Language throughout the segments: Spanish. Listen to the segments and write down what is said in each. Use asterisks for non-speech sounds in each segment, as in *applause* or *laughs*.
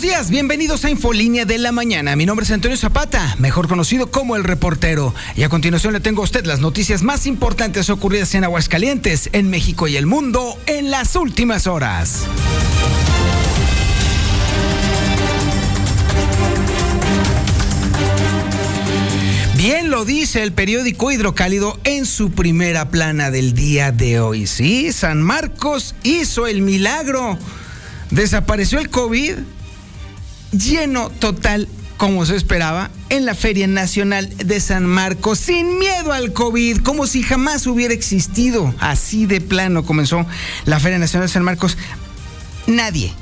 Buenos días, bienvenidos a Infolínea de la Mañana. Mi nombre es Antonio Zapata, mejor conocido como el reportero. Y a continuación le tengo a usted las noticias más importantes ocurridas en Aguascalientes, en México y el mundo en las últimas horas. Bien lo dice el periódico Hidrocálido en su primera plana del día de hoy. Sí, San Marcos hizo el milagro desapareció el COVID lleno total como se esperaba, en la Feria Nacional de San Marcos, sin miedo al COVID, como si jamás hubiera existido. Así de plano comenzó la Feria Nacional de San Marcos. Nadie,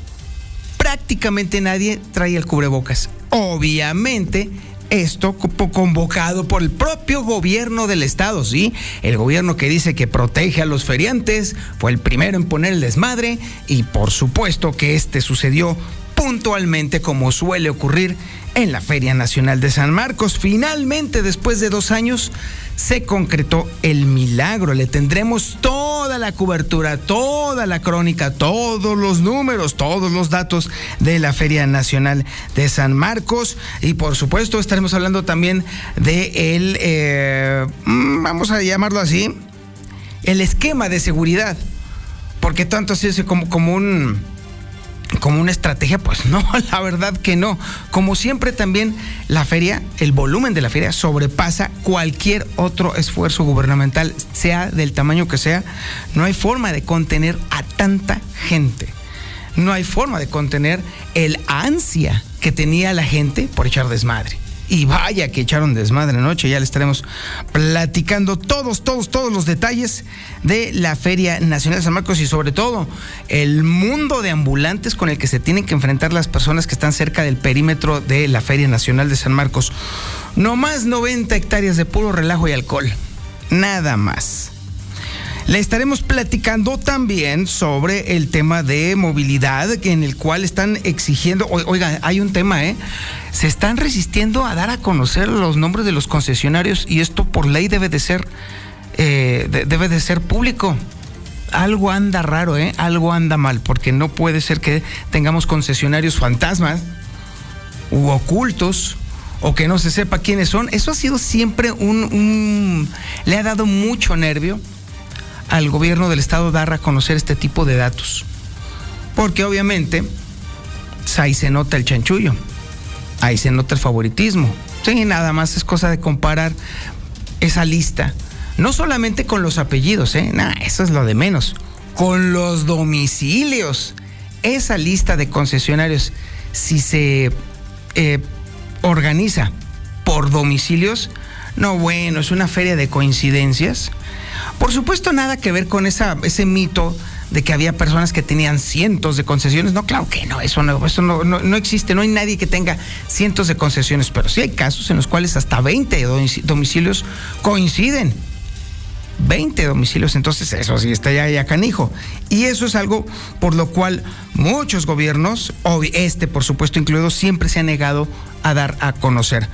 prácticamente nadie traía el cubrebocas. Obviamente, esto convocado por el propio gobierno del estado, ¿sí? El gobierno que dice que protege a los feriantes fue el primero en poner el desmadre y por supuesto que este sucedió puntualmente como suele ocurrir en la Feria Nacional de San Marcos. Finalmente, después de dos años, se concretó el milagro. Le tendremos toda la cobertura, toda la crónica, todos los números, todos los datos de la Feria Nacional de San Marcos. Y por supuesto, estaremos hablando también de el, eh, mm, vamos a llamarlo así, el esquema de seguridad. Porque tanto así es como, como un como una estrategia, pues no, *laughs* la verdad que no. Como siempre también la feria, el volumen de la feria sobrepasa cualquier otro esfuerzo gubernamental, sea del tamaño que sea. No hay forma de contener a tanta gente. No hay forma de contener el ansia que tenía la gente por echar desmadre. Y vaya que echaron desmadre anoche, ya le estaremos platicando todos, todos, todos los detalles de la Feria Nacional de San Marcos y sobre todo el mundo de ambulantes con el que se tienen que enfrentar las personas que están cerca del perímetro de la Feria Nacional de San Marcos. No más 90 hectáreas de puro relajo y alcohol. Nada más. Le estaremos platicando también sobre el tema de movilidad en el cual están exigiendo, oiga, hay un tema, ¿eh? Se están resistiendo a dar a conocer los nombres de los concesionarios y esto por ley debe de ser, eh, debe de ser público algo anda raro, ¿eh? Algo anda mal, porque no puede ser que tengamos concesionarios fantasmas u ocultos o que no se sepa quiénes son. Eso ha sido siempre un, un le ha dado mucho nervio al gobierno del estado dar a conocer este tipo de datos. Porque obviamente pues, ahí se nota el chanchullo, ahí se nota el favoritismo. Sí, nada más es cosa de comparar esa lista, no solamente con los apellidos, ¿eh? eso es lo de menos, con los domicilios. Esa lista de concesionarios, si se eh, organiza por domicilios, no, bueno, es una feria de coincidencias por supuesto, nada que ver con ese mito de que había personas que tenían cientos de concesiones. No, claro que no, eso no, eso no, no, existe, no hay nadie que tenga cientos de concesiones, pero sí hay casos en los cuales hasta 20 domicilios coinciden. 20 domicilios, entonces eso sí está ya, ya canijo. Y eso es algo por lo cual muchos gobiernos, este por supuesto incluido, siempre se ha negado a dar a conocer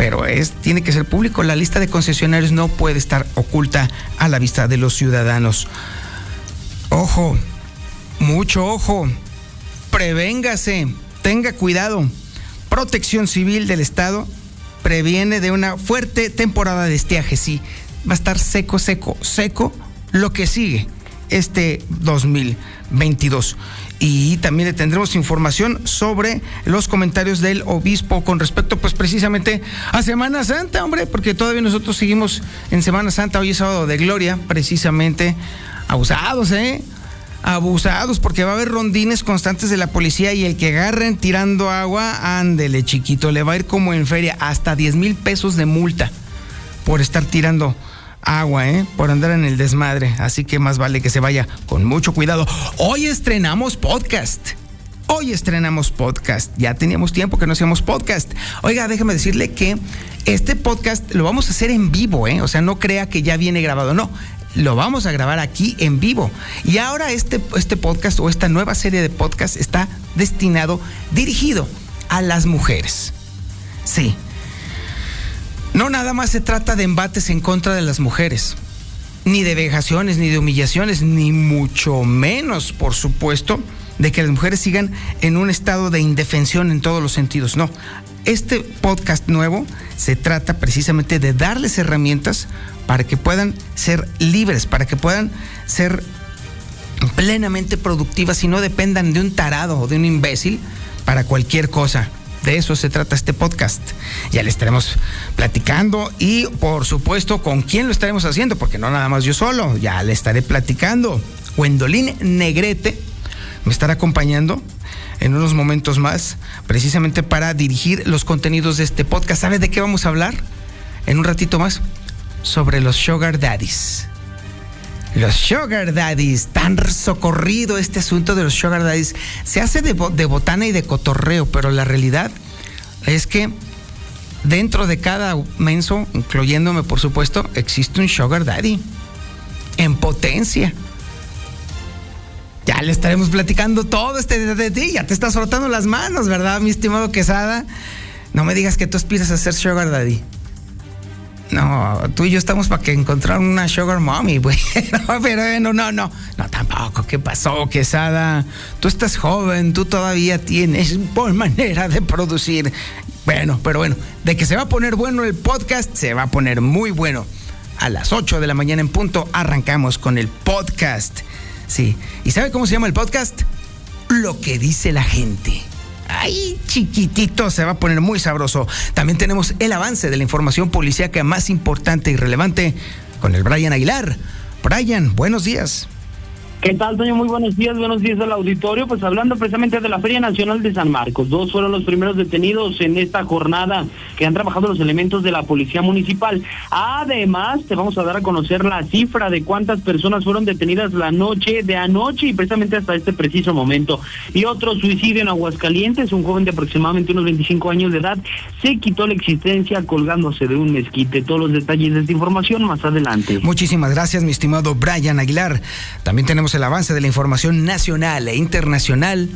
pero es, tiene que ser público. La lista de concesionarios no puede estar oculta a la vista de los ciudadanos. Ojo, mucho ojo, prevéngase, tenga cuidado. Protección Civil del Estado previene de una fuerte temporada de estiaje, sí. Va a estar seco, seco, seco lo que sigue este 2022 y también le tendremos información sobre los comentarios del obispo con respecto pues precisamente a Semana Santa, hombre, porque todavía nosotros seguimos en Semana Santa, hoy es sábado de gloria, precisamente abusados, ¿eh? Abusados, porque va a haber rondines constantes de la policía y el que agarren tirando agua, ándele chiquito, le va a ir como en feria, hasta 10 mil pesos de multa por estar tirando agua, ¿eh? Por andar en el desmadre. Así que más vale que se vaya con mucho cuidado. Hoy estrenamos podcast. Hoy estrenamos podcast. Ya teníamos tiempo que no hacíamos podcast. Oiga, déjame decirle que este podcast lo vamos a hacer en vivo, ¿eh? O sea, no crea que ya viene grabado, no. Lo vamos a grabar aquí en vivo. Y ahora este, este podcast o esta nueva serie de podcast está destinado, dirigido a las mujeres. Sí. No nada más se trata de embates en contra de las mujeres, ni de vejaciones, ni de humillaciones, ni mucho menos, por supuesto, de que las mujeres sigan en un estado de indefensión en todos los sentidos. No, este podcast nuevo se trata precisamente de darles herramientas para que puedan ser libres, para que puedan ser plenamente productivas y no dependan de un tarado o de un imbécil para cualquier cosa. De eso se trata este podcast. Ya le estaremos platicando y por supuesto con quién lo estaremos haciendo, porque no nada más yo solo, ya le estaré platicando. Wendolín Negrete me estará acompañando en unos momentos más, precisamente para dirigir los contenidos de este podcast. ¿Sabe de qué vamos a hablar? En un ratito más, sobre los Sugar Daddies. Los Sugar Daddies, tan socorrido este asunto de los Sugar Daddies. Se hace de, botana y de cotorreo, pero la realidad es que dentro de cada menso, incluyéndome por supuesto, existe un Sugar Daddy en potencia. Ya le estaremos platicando todo este de ti. Ya te estás frotando las manos, ¿verdad, mi estimado Quesada? No me digas que tú aspiras a ser Sugar Daddy. No, tú y yo estamos para que encontrar una Sugar Mommy, güey. *laughs* Pero no, no, no. No, tampoco. ¿Qué pasó, Quesada? Tú estás joven, tú todavía tienes por manera de producir. Bueno, pero bueno, de que se va a poner bueno el podcast, se va a poner muy bueno. A las 8 de la mañana en punto arrancamos con el podcast. Sí. ¿Y sabe cómo se llama el podcast? Lo que dice la gente. Ay, chiquitito, se va a poner muy sabroso. También tenemos el avance de la información policíaca más importante y relevante con el Brian Aguilar. Brian, buenos días. ¿Qué tal, Toño? Muy buenos días, buenos días al auditorio. Pues hablando precisamente de la Feria Nacional de San Marcos, dos fueron los primeros detenidos en esta jornada que han trabajado los elementos de la Policía Municipal. Además, te vamos a dar a conocer la cifra de cuántas personas fueron detenidas la noche de anoche y precisamente hasta este preciso momento. Y otro suicidio en Aguascalientes, un joven de aproximadamente unos 25 años de edad se quitó la existencia colgándose de un mezquite. Todos los detalles de esta información más adelante. Muchísimas gracias, mi estimado Brian Aguilar. También tenemos el avance de la información nacional e internacional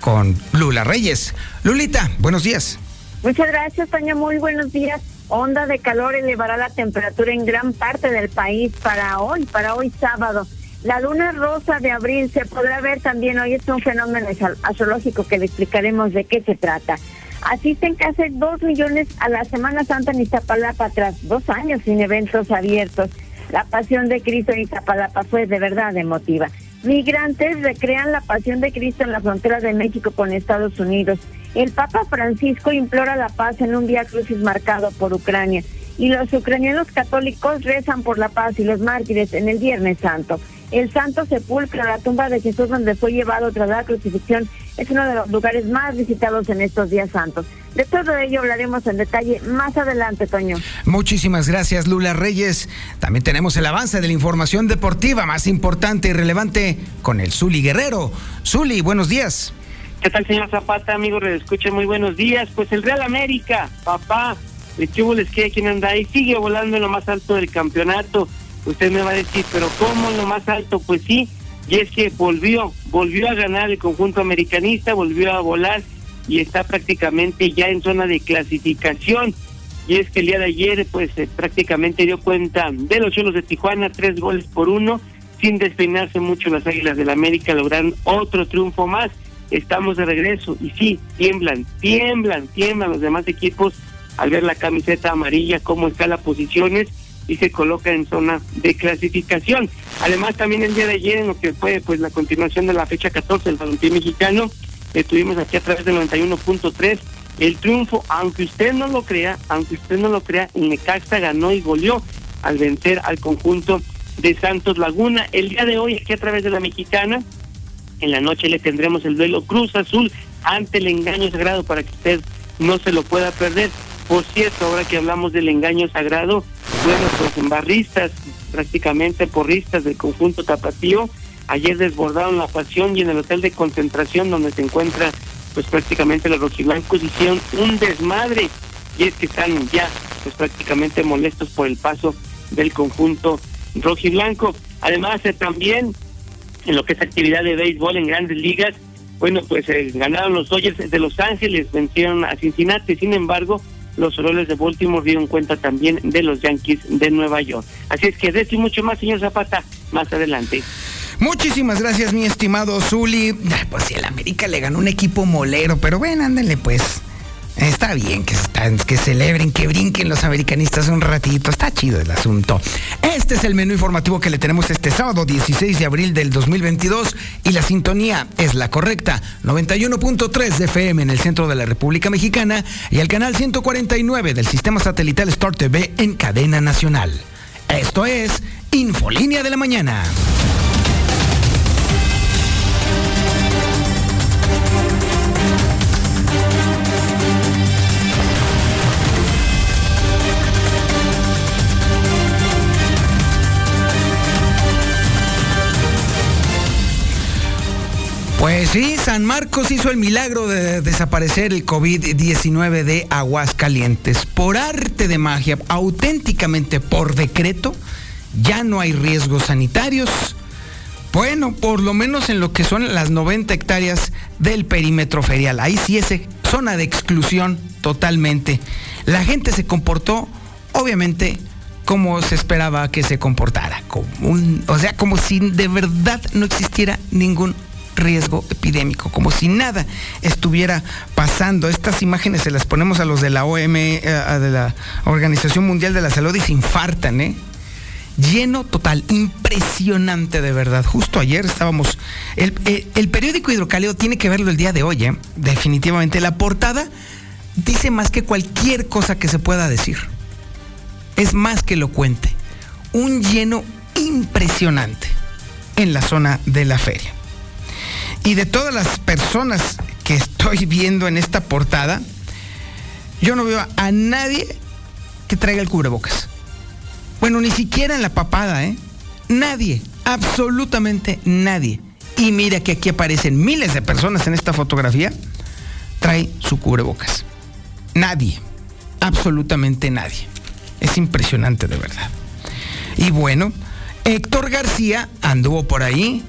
con Lula Reyes. Lulita, buenos días. Muchas gracias, Toño. Muy buenos días. Onda de calor elevará la temperatura en gran parte del país para hoy, para hoy sábado. La luna rosa de abril se podrá ver también hoy. Es un fenómeno astrológico que le explicaremos de qué se trata. Asisten casi dos millones a la Semana Santa en Iztapalapa tras dos años sin eventos abiertos. La pasión de Cristo en Iztapalapa fue de verdad emotiva. Migrantes recrean la pasión de Cristo en la frontera de México con Estados Unidos. El Papa Francisco implora la paz en un día crucis marcado por Ucrania. Y los ucranianos católicos rezan por la paz y los mártires en el Viernes Santo. El Santo Sepulcro, la tumba de Jesús donde fue llevado tras la crucifixión, es uno de los lugares más visitados en estos días santos. De todo ello hablaremos en detalle más adelante, Toño. Muchísimas gracias, Lula Reyes. También tenemos el avance de la información deportiva más importante y relevante con el Zuli Guerrero. Zuli, buenos días. ¿Qué tal, señor Zapata, amigo? Escuche, muy buenos días. Pues el Real América, papá, qué les queda quien anda ahí, sigue volando en lo más alto del campeonato Usted me va a decir, pero ¿cómo lo más alto? Pues sí, y es que volvió, volvió a ganar el conjunto americanista, volvió a volar y está prácticamente ya en zona de clasificación. Y es que el día de ayer, pues eh, prácticamente dio cuenta de los Cholos de Tijuana, tres goles por uno, sin despeinarse mucho las Águilas del América, logran otro triunfo más. Estamos de regreso y sí, tiemblan, tiemblan, tiemblan los demás equipos al ver la camiseta amarilla, cómo están las posiciones y se coloca en zona de clasificación. Además, también el día de ayer, en lo que fue pues la continuación de la fecha 14 del balompié mexicano, estuvimos aquí a través del 91.3 el triunfo, aunque usted no lo crea, aunque usted no lo crea, Necaxa ganó y goleó al vencer al conjunto de Santos Laguna. El día de hoy, aquí a través de la mexicana, en la noche le tendremos el duelo Cruz Azul ante el engaño sagrado para que usted no se lo pueda perder. Por cierto, ahora que hablamos del engaño sagrado, bueno, pues barristas, prácticamente porristas del conjunto tapatío, ayer desbordaron la pasión y en el hotel de concentración donde se encuentra pues prácticamente los rojiblancos hicieron un desmadre y es que están ya pues prácticamente molestos por el paso del conjunto rojiblanco. Además eh, también en lo que es actividad de béisbol en grandes ligas, bueno pues eh, ganaron los Dodgers de Los Ángeles, vencieron a Cincinnati, sin embargo los Orioles de Baltimore dieron cuenta también de los Yankees de Nueva York. Así es que de esto y mucho más, señor Zapata, más adelante. Muchísimas gracias, mi estimado Zuli. Pues si el América le ganó un equipo molero, pero bueno, ándale pues. Está bien que, están, que celebren, que brinquen los americanistas un ratito. Está chido el asunto. Este es el menú informativo que le tenemos este sábado 16 de abril del 2022 y la sintonía es la correcta. 91.3 de FM en el centro de la República Mexicana y el canal 149 del sistema satelital Star TV en cadena nacional. Esto es Infolínea de la Mañana. Pues sí, San Marcos hizo el milagro de desaparecer el COVID-19 de Aguascalientes. Por arte de magia, auténticamente por decreto, ya no hay riesgos sanitarios. Bueno, por lo menos en lo que son las 90 hectáreas del perímetro ferial. Ahí sí es zona de exclusión totalmente. La gente se comportó, obviamente, como se esperaba que se comportara. O sea, como si de verdad no existiera ningún riesgo epidémico, como si nada estuviera pasando. Estas imágenes se las ponemos a los de la OM, eh, de la Organización Mundial de la Salud y se infartan, ¿eh? Lleno total, impresionante de verdad. Justo ayer estábamos. El, el, periódico Hidrocaleo tiene que verlo el día de hoy, ¿eh? definitivamente. La portada dice más que cualquier cosa que se pueda decir. Es más que elocuente. Un lleno impresionante en la zona de la feria. Y de todas las personas que estoy viendo en esta portada, yo no veo a nadie que traiga el cubrebocas. Bueno, ni siquiera en la papada, ¿eh? Nadie, absolutamente nadie. Y mira que aquí aparecen miles de personas en esta fotografía, trae su cubrebocas. Nadie, absolutamente nadie. Es impresionante de verdad. Y bueno, Héctor García anduvo por ahí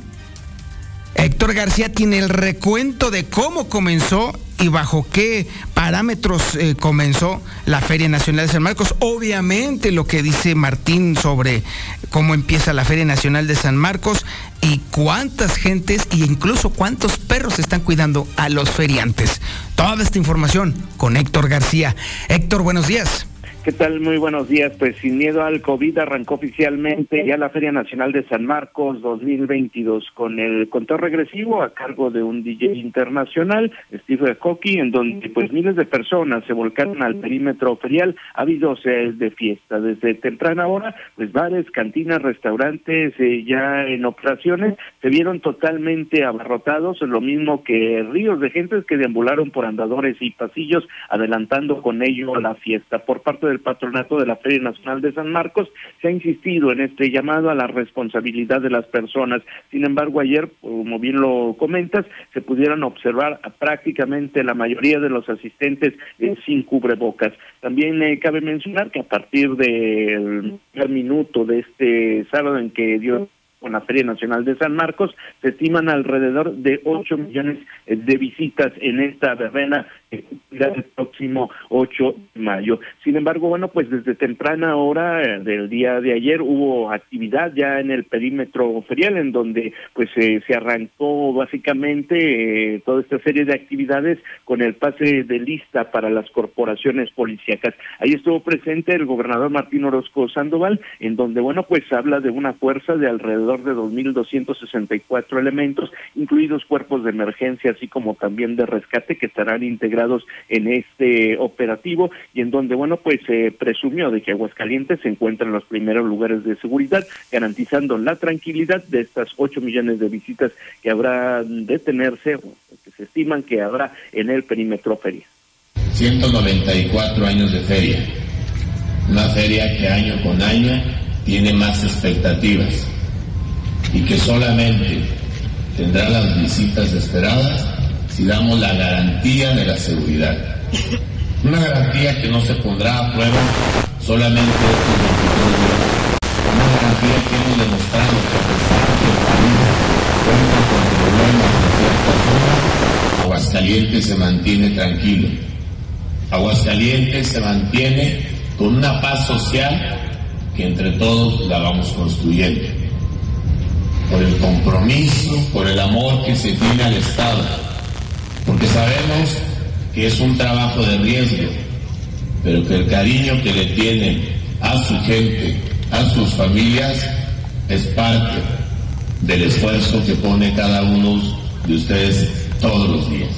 Héctor García tiene el recuento de cómo comenzó y bajo qué parámetros eh, comenzó la Feria Nacional de San Marcos. Obviamente lo que dice Martín sobre cómo empieza la Feria Nacional de San Marcos y cuántas gentes e incluso cuántos perros están cuidando a los feriantes. Toda esta información con Héctor García. Héctor, buenos días. ¿Qué tal? Muy buenos días. Pues sin miedo al COVID arrancó oficialmente ya la Feria Nacional de San Marcos 2022 con el conteo regresivo a cargo de un DJ internacional, Steve Coqui, en donde pues miles de personas se volcaron al perímetro ferial. Ha habido de fiesta desde temprana hora, pues bares, cantinas, restaurantes eh, ya en operaciones se vieron totalmente abarrotados, lo mismo que ríos de gente que deambularon por andadores y pasillos adelantando con ello la fiesta. Por parte del patronato de la Feria Nacional de San Marcos, se ha insistido en este llamado a la responsabilidad de las personas. Sin embargo, ayer, como bien lo comentas, se pudieron observar a prácticamente la mayoría de los asistentes eh, sin cubrebocas. También eh, cabe mencionar que a partir del primer minuto de este sábado en que dio con la Feria Nacional de San Marcos, se estiman alrededor de 8 millones eh, de visitas en esta verbena el próximo 8 de mayo. Sin embargo, bueno, pues desde temprana hora eh, del día de ayer hubo actividad ya en el perímetro ferial en donde pues eh, se arrancó básicamente toda esta serie de actividades con el pase de lista para las corporaciones policíacas. Ahí estuvo presente el gobernador Martín Orozco Sandoval, en donde, bueno, pues habla de una fuerza de alrededor de 2.264 elementos, incluidos cuerpos de emergencia, así como también de rescate que estarán integrados en este operativo y en donde, bueno, pues se presumió de que Aguascalientes se encuentra en los primeros lugares de seguridad, garantizando la tranquilidad de estas ocho millones de visitas que habrá de tenerse, que se estiman que habrá en el perímetro feria. 194 años de feria, una feria que año con año tiene más expectativas. Y que solamente tendrá las visitas esperadas si damos la garantía de la seguridad. Una garantía que no se pondrá a prueba solamente estos 22 días. Una garantía que hemos demostrado que a pesar que el país cuenta con problemas en ciertas zonas, Aguascalientes se mantiene tranquilo. Aguascalientes se mantiene con una paz social que entre todos la vamos construyendo. Por el compromiso, por el amor que se tiene al Estado. Porque sabemos que es un trabajo de riesgo, pero que el cariño que le tienen a su gente, a sus familias, es parte del esfuerzo que pone cada uno de ustedes todos los días.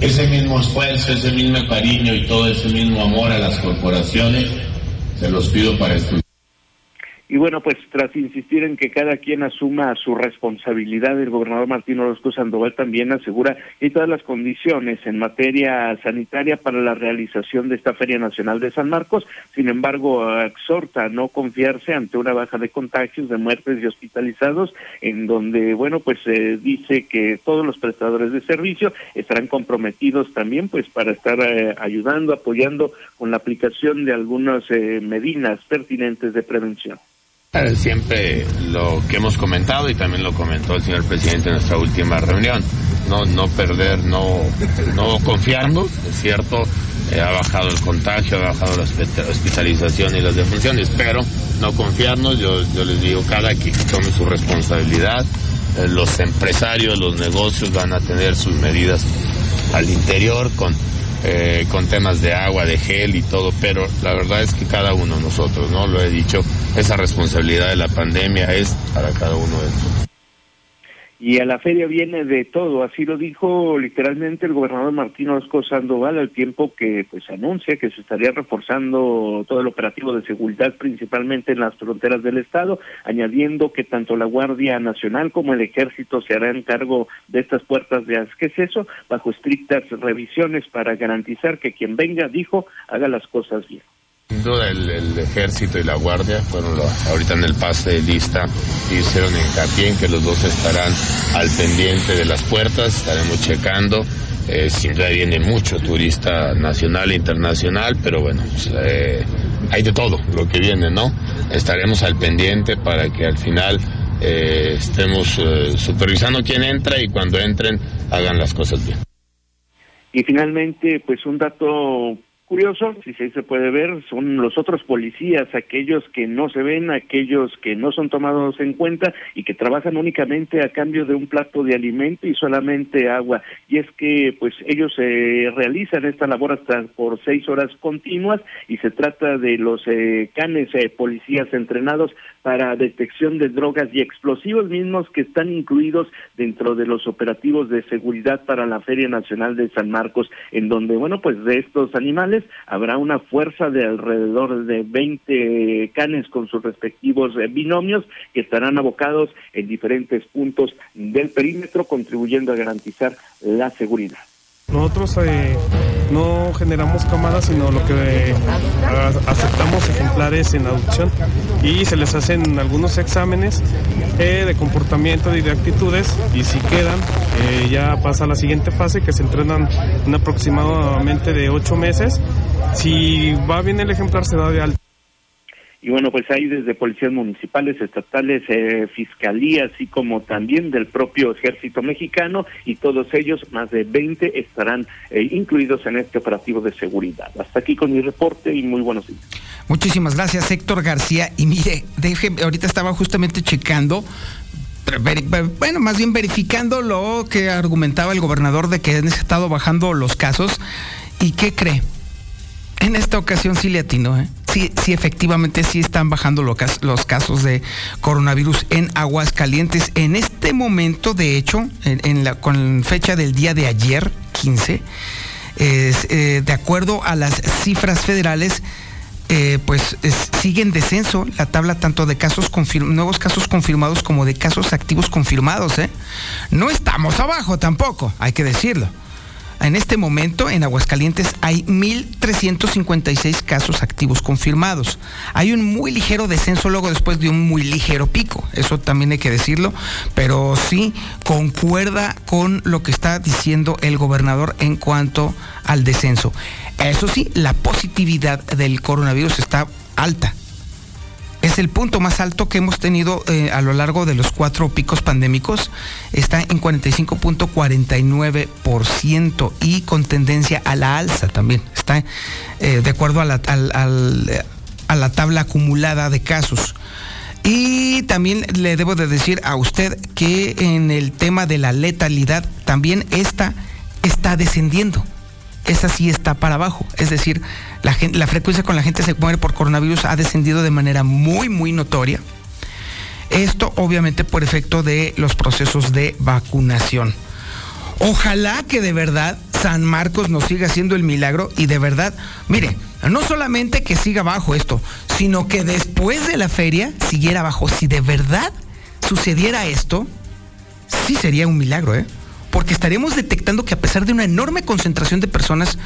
Ese mismo esfuerzo, ese mismo cariño y todo ese mismo amor a las corporaciones, se los pido para estudiar. Y bueno, pues tras insistir en que cada quien asuma su responsabilidad, el gobernador Martín Orozco Sandoval también asegura que todas las condiciones en materia sanitaria para la realización de esta Feria Nacional de San Marcos. Sin embargo, exhorta a no confiarse ante una baja de contagios, de muertes y hospitalizados, en donde, bueno, pues se dice que todos los prestadores de servicio estarán comprometidos también, pues, para estar eh, ayudando, apoyando con la aplicación de algunas eh, medidas pertinentes de prevención. Siempre lo que hemos comentado y también lo comentó el señor presidente en nuestra última reunión, no, no perder, no, no confiarnos, es cierto, eh, ha bajado el contagio, ha bajado la hospitalización y las defunciones, pero no confiarnos, yo, yo les digo, cada quien tome su responsabilidad, los empresarios, los negocios van a tener sus medidas al interior con eh, con temas de agua, de gel y todo, pero la verdad es que cada uno de nosotros, ¿no? Lo he dicho, esa responsabilidad de la pandemia es para cada uno de nosotros y a la feria viene de todo, así lo dijo literalmente el gobernador Martín Orozco Sandoval al tiempo que pues anuncia que se estaría reforzando todo el operativo de seguridad principalmente en las fronteras del estado, añadiendo que tanto la Guardia Nacional como el Ejército se harán cargo de estas puertas de acceso bajo estrictas revisiones para garantizar que quien venga, dijo, haga las cosas bien. Sin duda el, ejército y la guardia fueron los, ahorita en el pase de lista hicieron hincapié en que los dos estarán al pendiente de las puertas, estaremos checando. Eh, duda viene mucho turista nacional e internacional, pero bueno, pues, eh, hay de todo lo que viene, ¿no? Estaremos al pendiente para que al final eh, estemos supervisando quién entra y cuando entren hagan las cosas bien. Y finalmente, pues un dato curioso, si se puede ver, son los otros policías, aquellos que no se ven, aquellos que no son tomados en cuenta y que trabajan únicamente a cambio de un plato de alimento y solamente agua. Y es que pues ellos eh, realizan esta labor hasta por seis horas continuas y se trata de los eh, canes eh, policías entrenados para detección de drogas y explosivos mismos que están incluidos dentro de los operativos de seguridad para la Feria Nacional de San Marcos, en donde, bueno, pues de estos animales habrá una fuerza de alrededor de 20 canes con sus respectivos eh, binomios que estarán abocados en diferentes puntos del perímetro, contribuyendo a garantizar la seguridad. Nosotros eh, no generamos cámaras, sino lo que eh, aceptamos ejemplares en adopción y se les hacen algunos exámenes eh, de comportamiento y de actitudes y si quedan ya pasa a la siguiente fase que se entrenan en aproximadamente de ocho meses. Si va bien el ejemplar se da de alta. Y bueno, pues hay desde policías municipales, estatales, eh, fiscalía, así como también del propio ejército mexicano, y todos ellos, más de 20, estarán eh, incluidos en este operativo de seguridad. Hasta aquí con mi reporte y muy buenos días. Muchísimas gracias, Héctor García. Y mire, ahorita estaba justamente checando bueno, más bien verificando lo que argumentaba el gobernador de que han estado bajando los casos. ¿Y qué cree? En esta ocasión sí le atino, ¿eh? Sí, efectivamente sí están bajando los casos de coronavirus en Aguascalientes. En este momento, de hecho, en, la, con fecha del día de ayer, 15, eh, de acuerdo a las cifras federales, eh, pues sigue en descenso la tabla tanto de casos nuevos casos confirmados como de casos activos confirmados. ¿eh? No estamos abajo tampoco, hay que decirlo en este momento en Aguascalientes hay 1.356 casos activos confirmados. Hay un muy ligero descenso luego después de un muy ligero pico, eso también hay que decirlo, pero sí concuerda con lo que está diciendo el gobernador en cuanto al descenso. Eso sí, la positividad del coronavirus está alta es el punto más alto que hemos tenido eh, a lo largo de los cuatro picos pandémicos. Está en 45.49% y con tendencia a la alza también. Está eh, de acuerdo a la, a la tabla acumulada de casos. Y también le debo de decir a usted que en el tema de la letalidad también esta está descendiendo esa sí está para abajo. Es decir, la, la frecuencia con la gente se muere por coronavirus ha descendido de manera muy, muy notoria. Esto obviamente por efecto de los procesos de vacunación. Ojalá que de verdad San Marcos nos siga haciendo el milagro y de verdad, mire, no solamente que siga bajo esto, sino que después de la feria siguiera bajo. Si de verdad sucediera esto, sí sería un milagro, ¿eh? porque estaríamos detectando que a pesar de una enorme concentración de personas,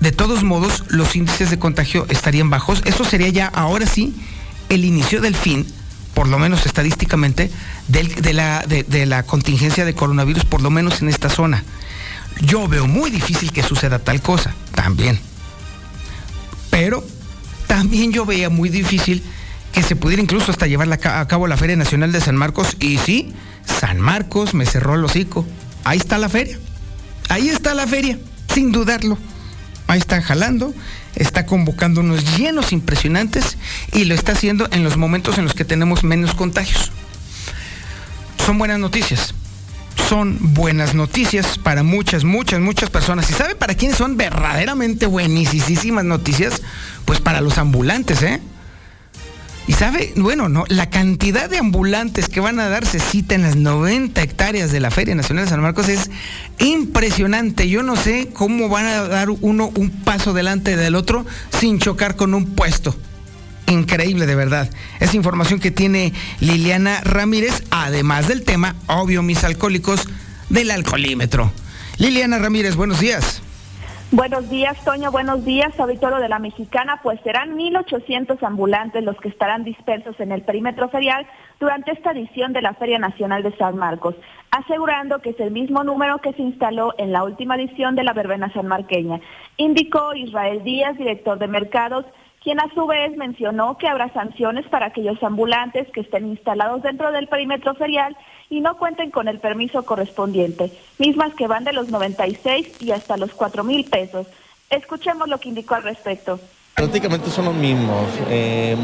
de todos modos los índices de contagio estarían bajos. Eso sería ya ahora sí el inicio del fin, por lo menos estadísticamente, de, la, de la contingencia de coronavirus, por lo menos en esta zona. Yo veo muy difícil que suceda tal cosa, también. Pero también yo veía muy difícil que se pudiera incluso hasta llevar a cabo la Feria Nacional de San Marcos. Y sí, San Marcos me cerró el hocico ahí está la feria. Ahí está la feria, sin dudarlo. Ahí está jalando, está convocando unos llenos impresionantes y lo está haciendo en los momentos en los que tenemos menos contagios. Son buenas noticias. Son buenas noticias para muchas, muchas, muchas personas. ¿Y sabe para quiénes son verdaderamente buenísimas noticias? Pues para los ambulantes, ¿eh? Y sabe, bueno, no, la cantidad de ambulantes que van a darse cita en las 90 hectáreas de la Feria Nacional de San Marcos es impresionante. Yo no sé cómo van a dar uno un paso delante del otro sin chocar con un puesto. Increíble, de verdad. Es información que tiene Liliana Ramírez, además del tema, obvio, mis alcohólicos, del alcoholímetro. Liliana Ramírez, buenos días. Buenos días, Toño. Buenos días, auditorio de la Mexicana. Pues serán 1.800 ambulantes los que estarán dispersos en el perímetro ferial durante esta edición de la Feria Nacional de San Marcos, asegurando que es el mismo número que se instaló en la última edición de la verbena sanmarqueña. Indicó Israel Díaz, director de mercados, quien a su vez mencionó que habrá sanciones para aquellos ambulantes que estén instalados dentro del perímetro ferial y no cuenten con el permiso correspondiente, mismas que van de los 96 y hasta los 4 mil pesos. Escuchemos lo que indicó al respecto. Prácticamente son los mismos. Eh,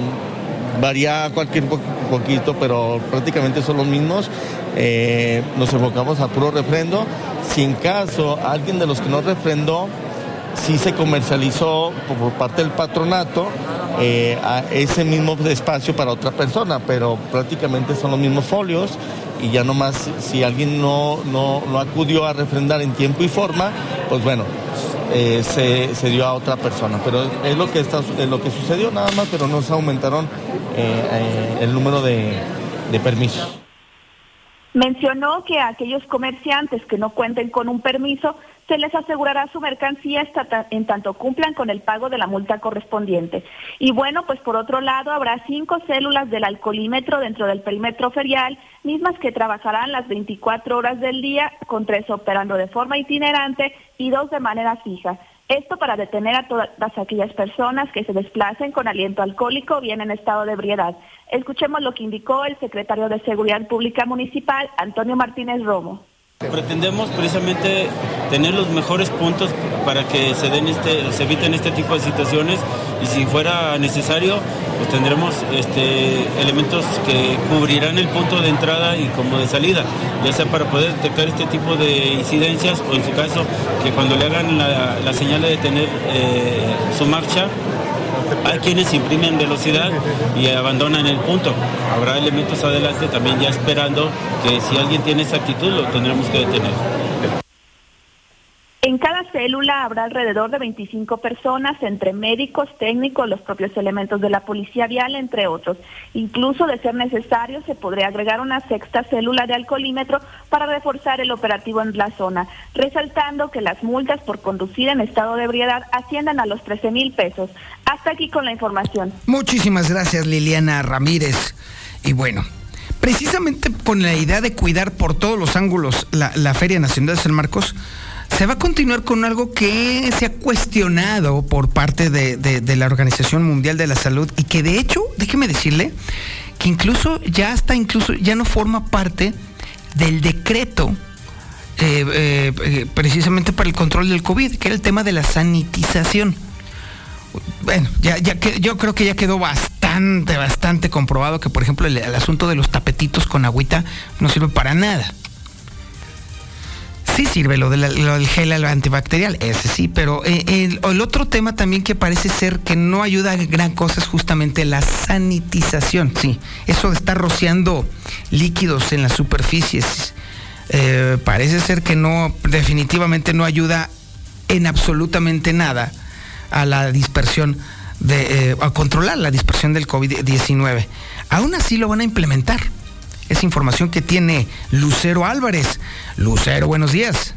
varía cualquier poquito, pero prácticamente son los mismos. Eh, nos enfocamos a puro refrendo. Si en caso alguien de los que no refrendó sí se comercializó por parte del patronato eh, a ese mismo espacio para otra persona, pero prácticamente son los mismos folios y ya nomás si alguien no, no, acudió a refrendar en tiempo y forma, pues bueno, eh, se, dio a otra persona. Pero es lo que, está, es lo que sucedió nada más, pero no se aumentaron eh, el número de, de permisos. Mencionó que aquellos comerciantes que no cuenten con un permiso se les asegurará su mercancía en tanto cumplan con el pago de la multa correspondiente. Y bueno, pues por otro lado habrá cinco células del alcoholímetro dentro del perímetro ferial, mismas que trabajarán las 24 horas del día, con tres operando de forma itinerante y dos de manera fija. Esto para detener a todas aquellas personas que se desplacen con aliento alcohólico o bien en estado de ebriedad. Escuchemos lo que indicó el secretario de Seguridad Pública Municipal, Antonio Martínez Romo. Pretendemos precisamente tener los mejores puntos para que se den este, se eviten este tipo de situaciones y si fuera necesario, pues tendremos este, elementos que cubrirán el punto de entrada y como de salida, ya sea para poder detectar este tipo de incidencias o en su caso que cuando le hagan la, señal de detener eh, su marcha hay quienes imprimen velocidad y abandonan el punto. Habrá elementos adelante también ya esperando que si alguien tiene esa actitud lo tendremos que detener. En cada célula habrá alrededor de 25 personas, entre médicos, técnicos, los propios elementos de la policía vial, entre otros. Incluso, de ser necesario, se podría agregar una sexta célula de alcoholímetro para reforzar el operativo en la zona, resaltando que las multas por conducir en estado de ebriedad ascienden a los 13 mil pesos. Hasta aquí con la información. Muchísimas gracias, Liliana Ramírez. Y bueno, precisamente con la idea de cuidar por todos los ángulos la, Feria Nacional de San Marcos, se va a continuar con algo que se ha cuestionado por parte de, la Organización Mundial de la Salud y que de hecho, déjeme decirle, que incluso ya está, incluso ya no forma parte del decreto eh, eh, eh, precisamente para el control del COVID, que era el tema de la sanitización. Bueno, ya, que, yo creo que ya quedó bastante, bastante comprobado que, por ejemplo, el, asunto de los tapetitos con agüita no sirve para nada. Sí sirve lo, del gel antibacterial, ese sí, pero el, el, otro tema también que parece ser que no ayuda a gran cosa es justamente la sanitización, sí. Eso de estar rociando líquidos en las superficies eh, parece ser que no, definitivamente no ayuda en absolutamente nada a la dispersión de, eh, a controlar la dispersión del COVID-19. Aún así lo van a implementar. Es información que tiene Lucero Álvarez. Lucero, buenos días.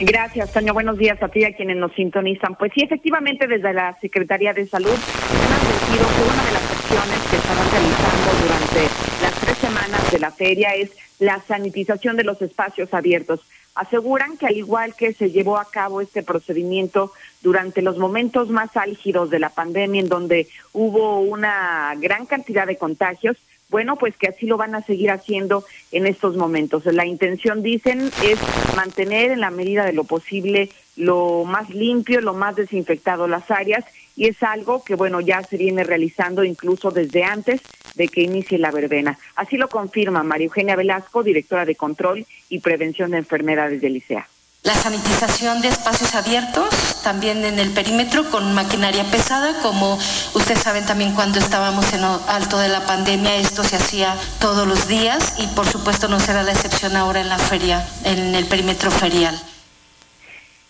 Gracias, Toño. Buenos días a ti y a quienes nos sintonizan. Pues sí, efectivamente, desde la Secretaría de Salud han advertido que una de las acciones que están realizando durante las tres semanas de la feria es la sanitización de los espacios abiertos. Aseguran que al igual que se llevó a cabo este procedimiento durante los momentos más álgidos de la pandemia, en donde hubo una gran cantidad de contagios, bueno, pues que así lo van a seguir haciendo en estos momentos. La intención, dicen, es mantener en la medida de lo posible lo más limpio, lo más desinfectado las áreas y es algo que, bueno, ya se viene realizando incluso desde antes de que inicie la verbena. Así lo confirma María Eugenia Velasco, directora de Control y Prevención de Enfermedades del ICEA. La sanitización de espacios abiertos, también en el perímetro con maquinaria pesada, como ustedes saben también cuando estábamos en alto de la pandemia, esto se hacía todos los días y por supuesto no será la excepción ahora en la feria, en el perímetro ferial.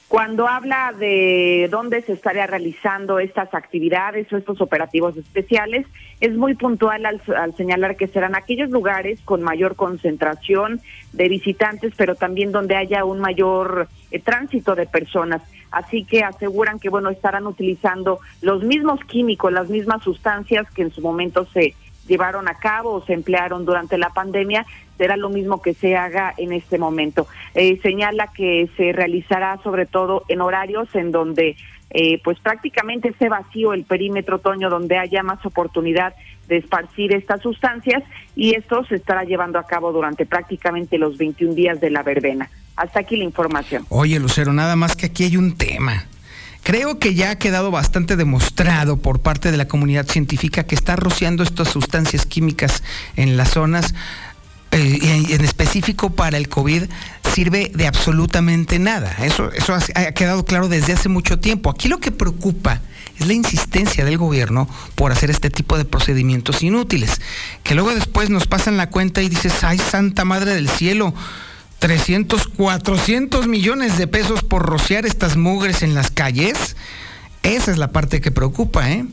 Cuando habla de dónde se estaría realizando estas actividades o estos operativos especiales, es muy puntual al, señalar que serán aquellos lugares con mayor concentración de visitantes, pero también donde haya un mayor eh, tránsito de personas. Así que aseguran que, bueno, estarán utilizando los mismos químicos, las mismas sustancias que en su momento se llevaron a cabo o se emplearon durante la pandemia, será lo mismo que se haga en este momento. Eh, señala que se realizará sobre todo en horarios en donde eh, pues prácticamente esté vacío el perímetro otoño donde haya más oportunidad de esparcir estas sustancias y esto se estará llevando a cabo durante prácticamente los 21 días de la verbena. Hasta aquí la información. Oye, Lucero, nada más que aquí hay un tema. Creo que ya ha quedado bastante demostrado por parte de la comunidad científica que está rociando estas sustancias químicas en las zonas eh, en específico para el COVID sirve de absolutamente nada. Eso, eso ha quedado claro desde hace mucho tiempo. Aquí lo que preocupa es la insistencia del gobierno por hacer este tipo de procedimientos inútiles, que luego después nos pasan la cuenta y dices, ay, Santa Madre del Cielo, 300, 400 millones de pesos por rociar estas mugres en las calles. Esa es la parte que preocupa, ¿eh?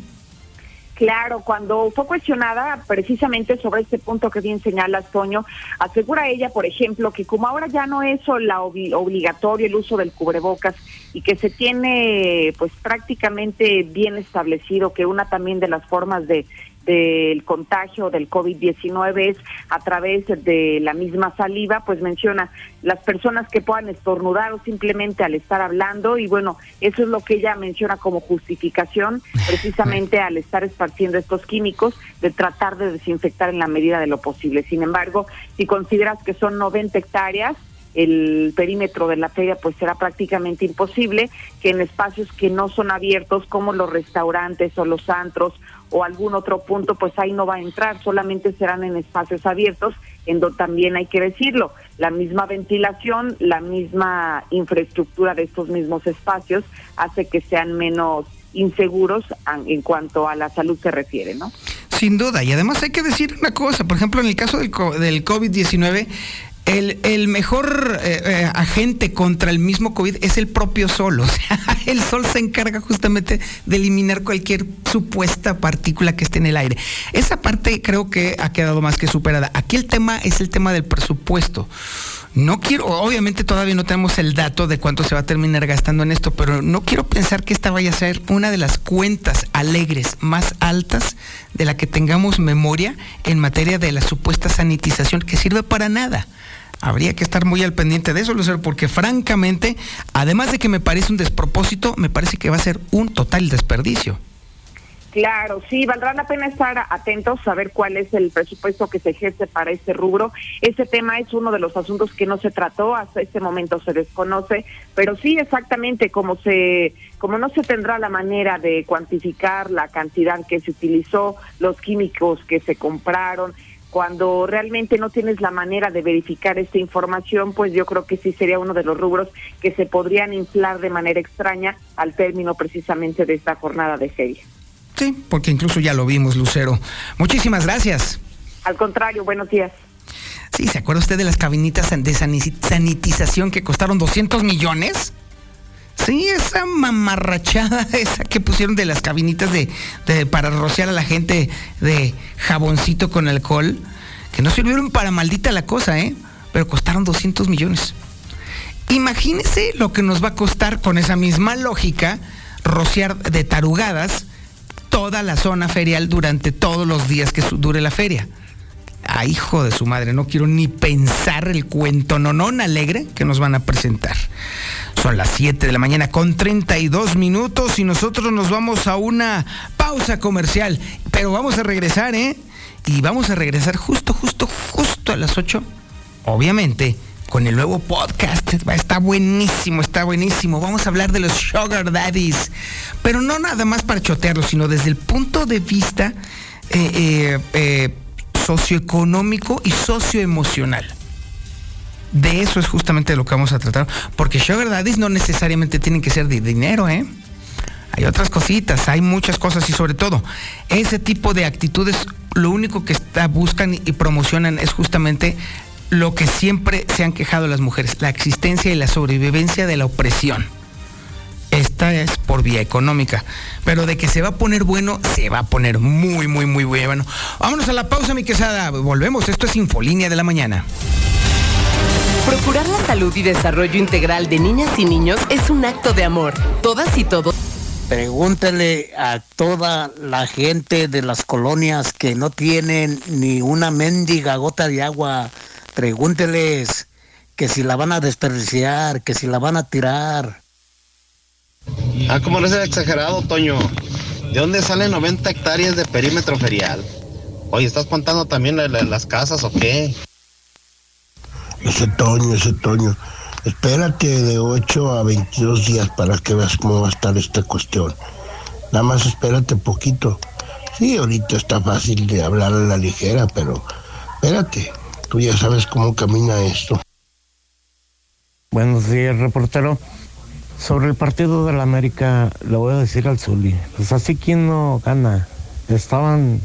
Claro, cuando fue cuestionada precisamente sobre este punto que bien señala Toño, asegura ella, por ejemplo, que como ahora ya no es la obligatorio el uso del cubrebocas y que se tiene pues prácticamente bien establecido que una también de las formas de del contagio del COVID-19 es a través de la misma saliva, pues menciona las personas que puedan estornudar o simplemente al estar hablando y bueno, eso es lo que ella menciona como justificación precisamente al estar esparciendo estos químicos de tratar de desinfectar en la medida de lo posible. Sin embargo, si consideras que son 90 hectáreas, el perímetro de la feria pues será prácticamente imposible que en espacios que no son abiertos como los restaurantes o los antros o algún otro punto pues ahí no va a entrar, solamente serán en espacios abiertos en donde también hay que decirlo, la misma ventilación, la misma infraestructura de estos mismos espacios hace que sean menos inseguros en cuanto a la salud se refiere, ¿no? Sin duda, y además hay que decir una cosa, por ejemplo, en el caso del, del COVID-19, el, mejor eh, eh, agente contra el mismo COVID es el propio sol. O sea, *laughs* el sol se encarga justamente de eliminar cualquier supuesta partícula que esté en el aire. Esa parte creo que ha quedado más que superada. Aquí el tema es el tema del presupuesto. No quiero, obviamente todavía no tenemos el dato de cuánto se va a terminar gastando en esto, pero no quiero pensar que esta vaya a ser una de las cuentas alegres más altas de la que tengamos memoria en materia de la supuesta sanitización que sirve para nada. Habría que estar muy al pendiente de eso, Lucero, porque francamente, además de que me parece un despropósito, me parece que va a ser un total desperdicio. Claro, sí, valdrá la pena estar atentos, saber cuál es el presupuesto que se ejerce para este rubro. Ese tema es uno de los asuntos que no se trató, hasta este momento se desconoce, pero sí exactamente como se como no se tendrá la manera de cuantificar la cantidad que se utilizó, los químicos que se compraron, cuando realmente no tienes la manera de verificar esta información, pues yo creo que sí sería uno de los rubros que se podrían inflar de manera extraña al término precisamente de esta jornada de feria. Sí, porque incluso ya lo vimos, Lucero. Muchísimas gracias. Al contrario, buenos días. Sí, ¿se acuerda usted de las cabinitas de sanitización que costaron 200 millones? Sí, esa mamarrachada, *laughs* esa que pusieron de las cabinitas de, para rociar a la gente de jaboncito con alcohol, que no sirvieron para maldita la cosa, ¿eh? Pero costaron 200 millones. Imagínese lo que nos va a costar con esa misma lógica rociar de tarugadas toda la zona ferial durante todos los días que dure la feria. A hijo de su madre, no quiero ni pensar el cuento nonón alegre que nos van a presentar. Son las 7 de la mañana con 32 minutos y nosotros nos vamos a una pausa comercial. Pero vamos a regresar, ¿eh? Y vamos a regresar justo, justo, justo a las 8. Obviamente con el nuevo podcast. Está buenísimo, está buenísimo. Vamos a hablar de los sugar daddies. Pero no nada más para chotearlos, sino desde el punto de vista eh, eh, eh, socioeconómico y socioemocional. De eso es justamente lo que vamos a tratar. Porque sugar daddies no necesariamente tienen que ser de dinero, ¿eh? Hay otras cositas, hay muchas cosas y sobre todo ese tipo de actitudes lo único que buscan y promocionan es justamente lo que siempre se han quejado las mujeres, la existencia y la sobrevivencia de la opresión. Esta es por vía económica, pero de que se va a poner bueno, se va a poner muy, muy, muy bueno. Vámonos a la pausa, mi quesada. Volvemos, esto es Infolínea de la Mañana. Procurar la salud y desarrollo integral de niñas y niños es un acto de amor. Todas y todos. Pregúntele a toda la gente de las colonias que no tienen ni una mendiga gota de agua Pregúnteles que si la van a desperdiciar, que si la van a tirar. Ah, como no es exagerado, Toño. ¿De dónde salen 90 hectáreas de perímetro ferial? Oye, ¿estás contando también las casas o qué? Ese Toño, ese Toño. Espérate de 8 a 22 días para que veas cómo va a estar esta cuestión. Nada más espérate poquito. Sí, ahorita está fácil de hablar a la ligera, pero espérate. Ya sabes cómo camina esto. Buenos días, reportero. Sobre el partido de la América, le voy a decir al Zuli. Pues así quien no gana. Estaban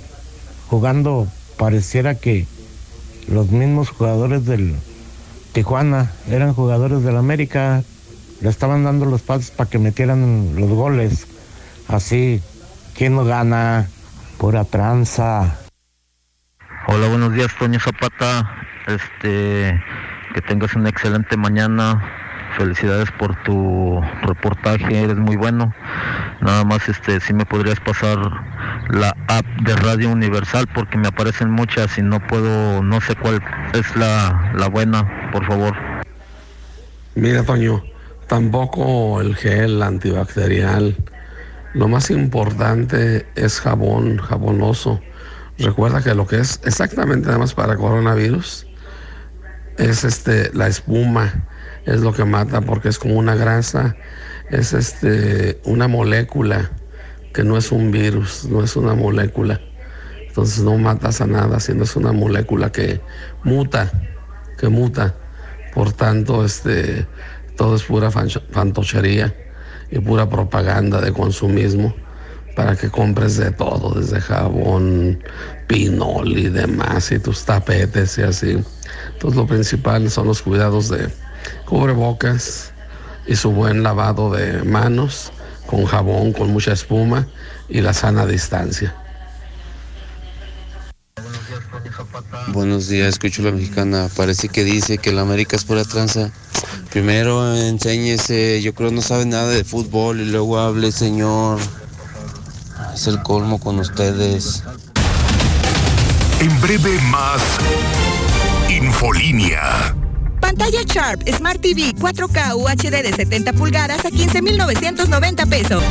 jugando, pareciera que los mismos jugadores del Tijuana eran jugadores del América. Le estaban dando los pasos para que metieran los goles. Así, ¿quién no gana? Pura tranza. Hola, buenos días, Toño Zapata. Este, que tengas una excelente mañana. Felicidades por tu reportaje, eres muy bueno. Nada más, este, si me podrías pasar la app de Radio Universal porque me aparecen muchas y no puedo, no sé cuál es la, la buena, por favor. Mira, Toño, tampoco el gel antibacterial. Lo más importante es jabón, jabonoso Recuerda que lo que es exactamente nada más para coronavirus es este la espuma, es lo que mata porque es como una grasa, es este una molécula que no es un virus, no es una molécula. Entonces no matas a nada, sino es una molécula que muta, que muta. Por tanto, este todo es pura fantochería y pura propaganda de consumismo para que compres de todo, desde jabón, pinol y demás, y tus tapetes y así. Entonces lo principal son los cuidados de cubrebocas y su buen lavado de manos con jabón, con mucha espuma y la sana distancia. Buenos días, escucho la mexicana. Parece que dice que la América es pura tranza. Primero enséñese, yo creo no sabe nada de fútbol y luego hable, señor. Es el colmo con ustedes. En breve más Infolínea. Pantalla Sharp Smart TV 4K UHD de 70 pulgadas a 15,990 pesos.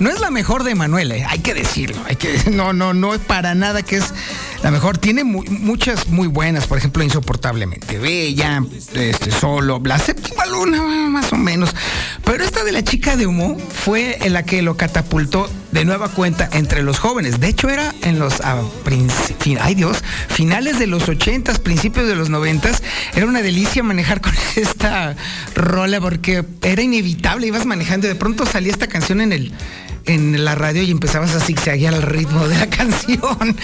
No es la mejor de Manuel, eh, hay que decirlo. *laughs* No, no, no es para nada que es la mejor. Tiene mu- muchas muy buenas, por ejemplo, Insoportablemente Bella, este, Solo, La Séptima Luna, más o menos. Pero esta de la chica de humo fue en la que lo catapultó de nueva cuenta entre los jóvenes. De hecho, era en los, ay Dios, finales de los ochentas, principios de los noventas. Era una delicia manejar con *laughs* esta rola porque era inevitable. Ibas manejando y de pronto salía esta canción en el en la radio y empezabas a zigzaguear al ritmo de la *laughs* canción.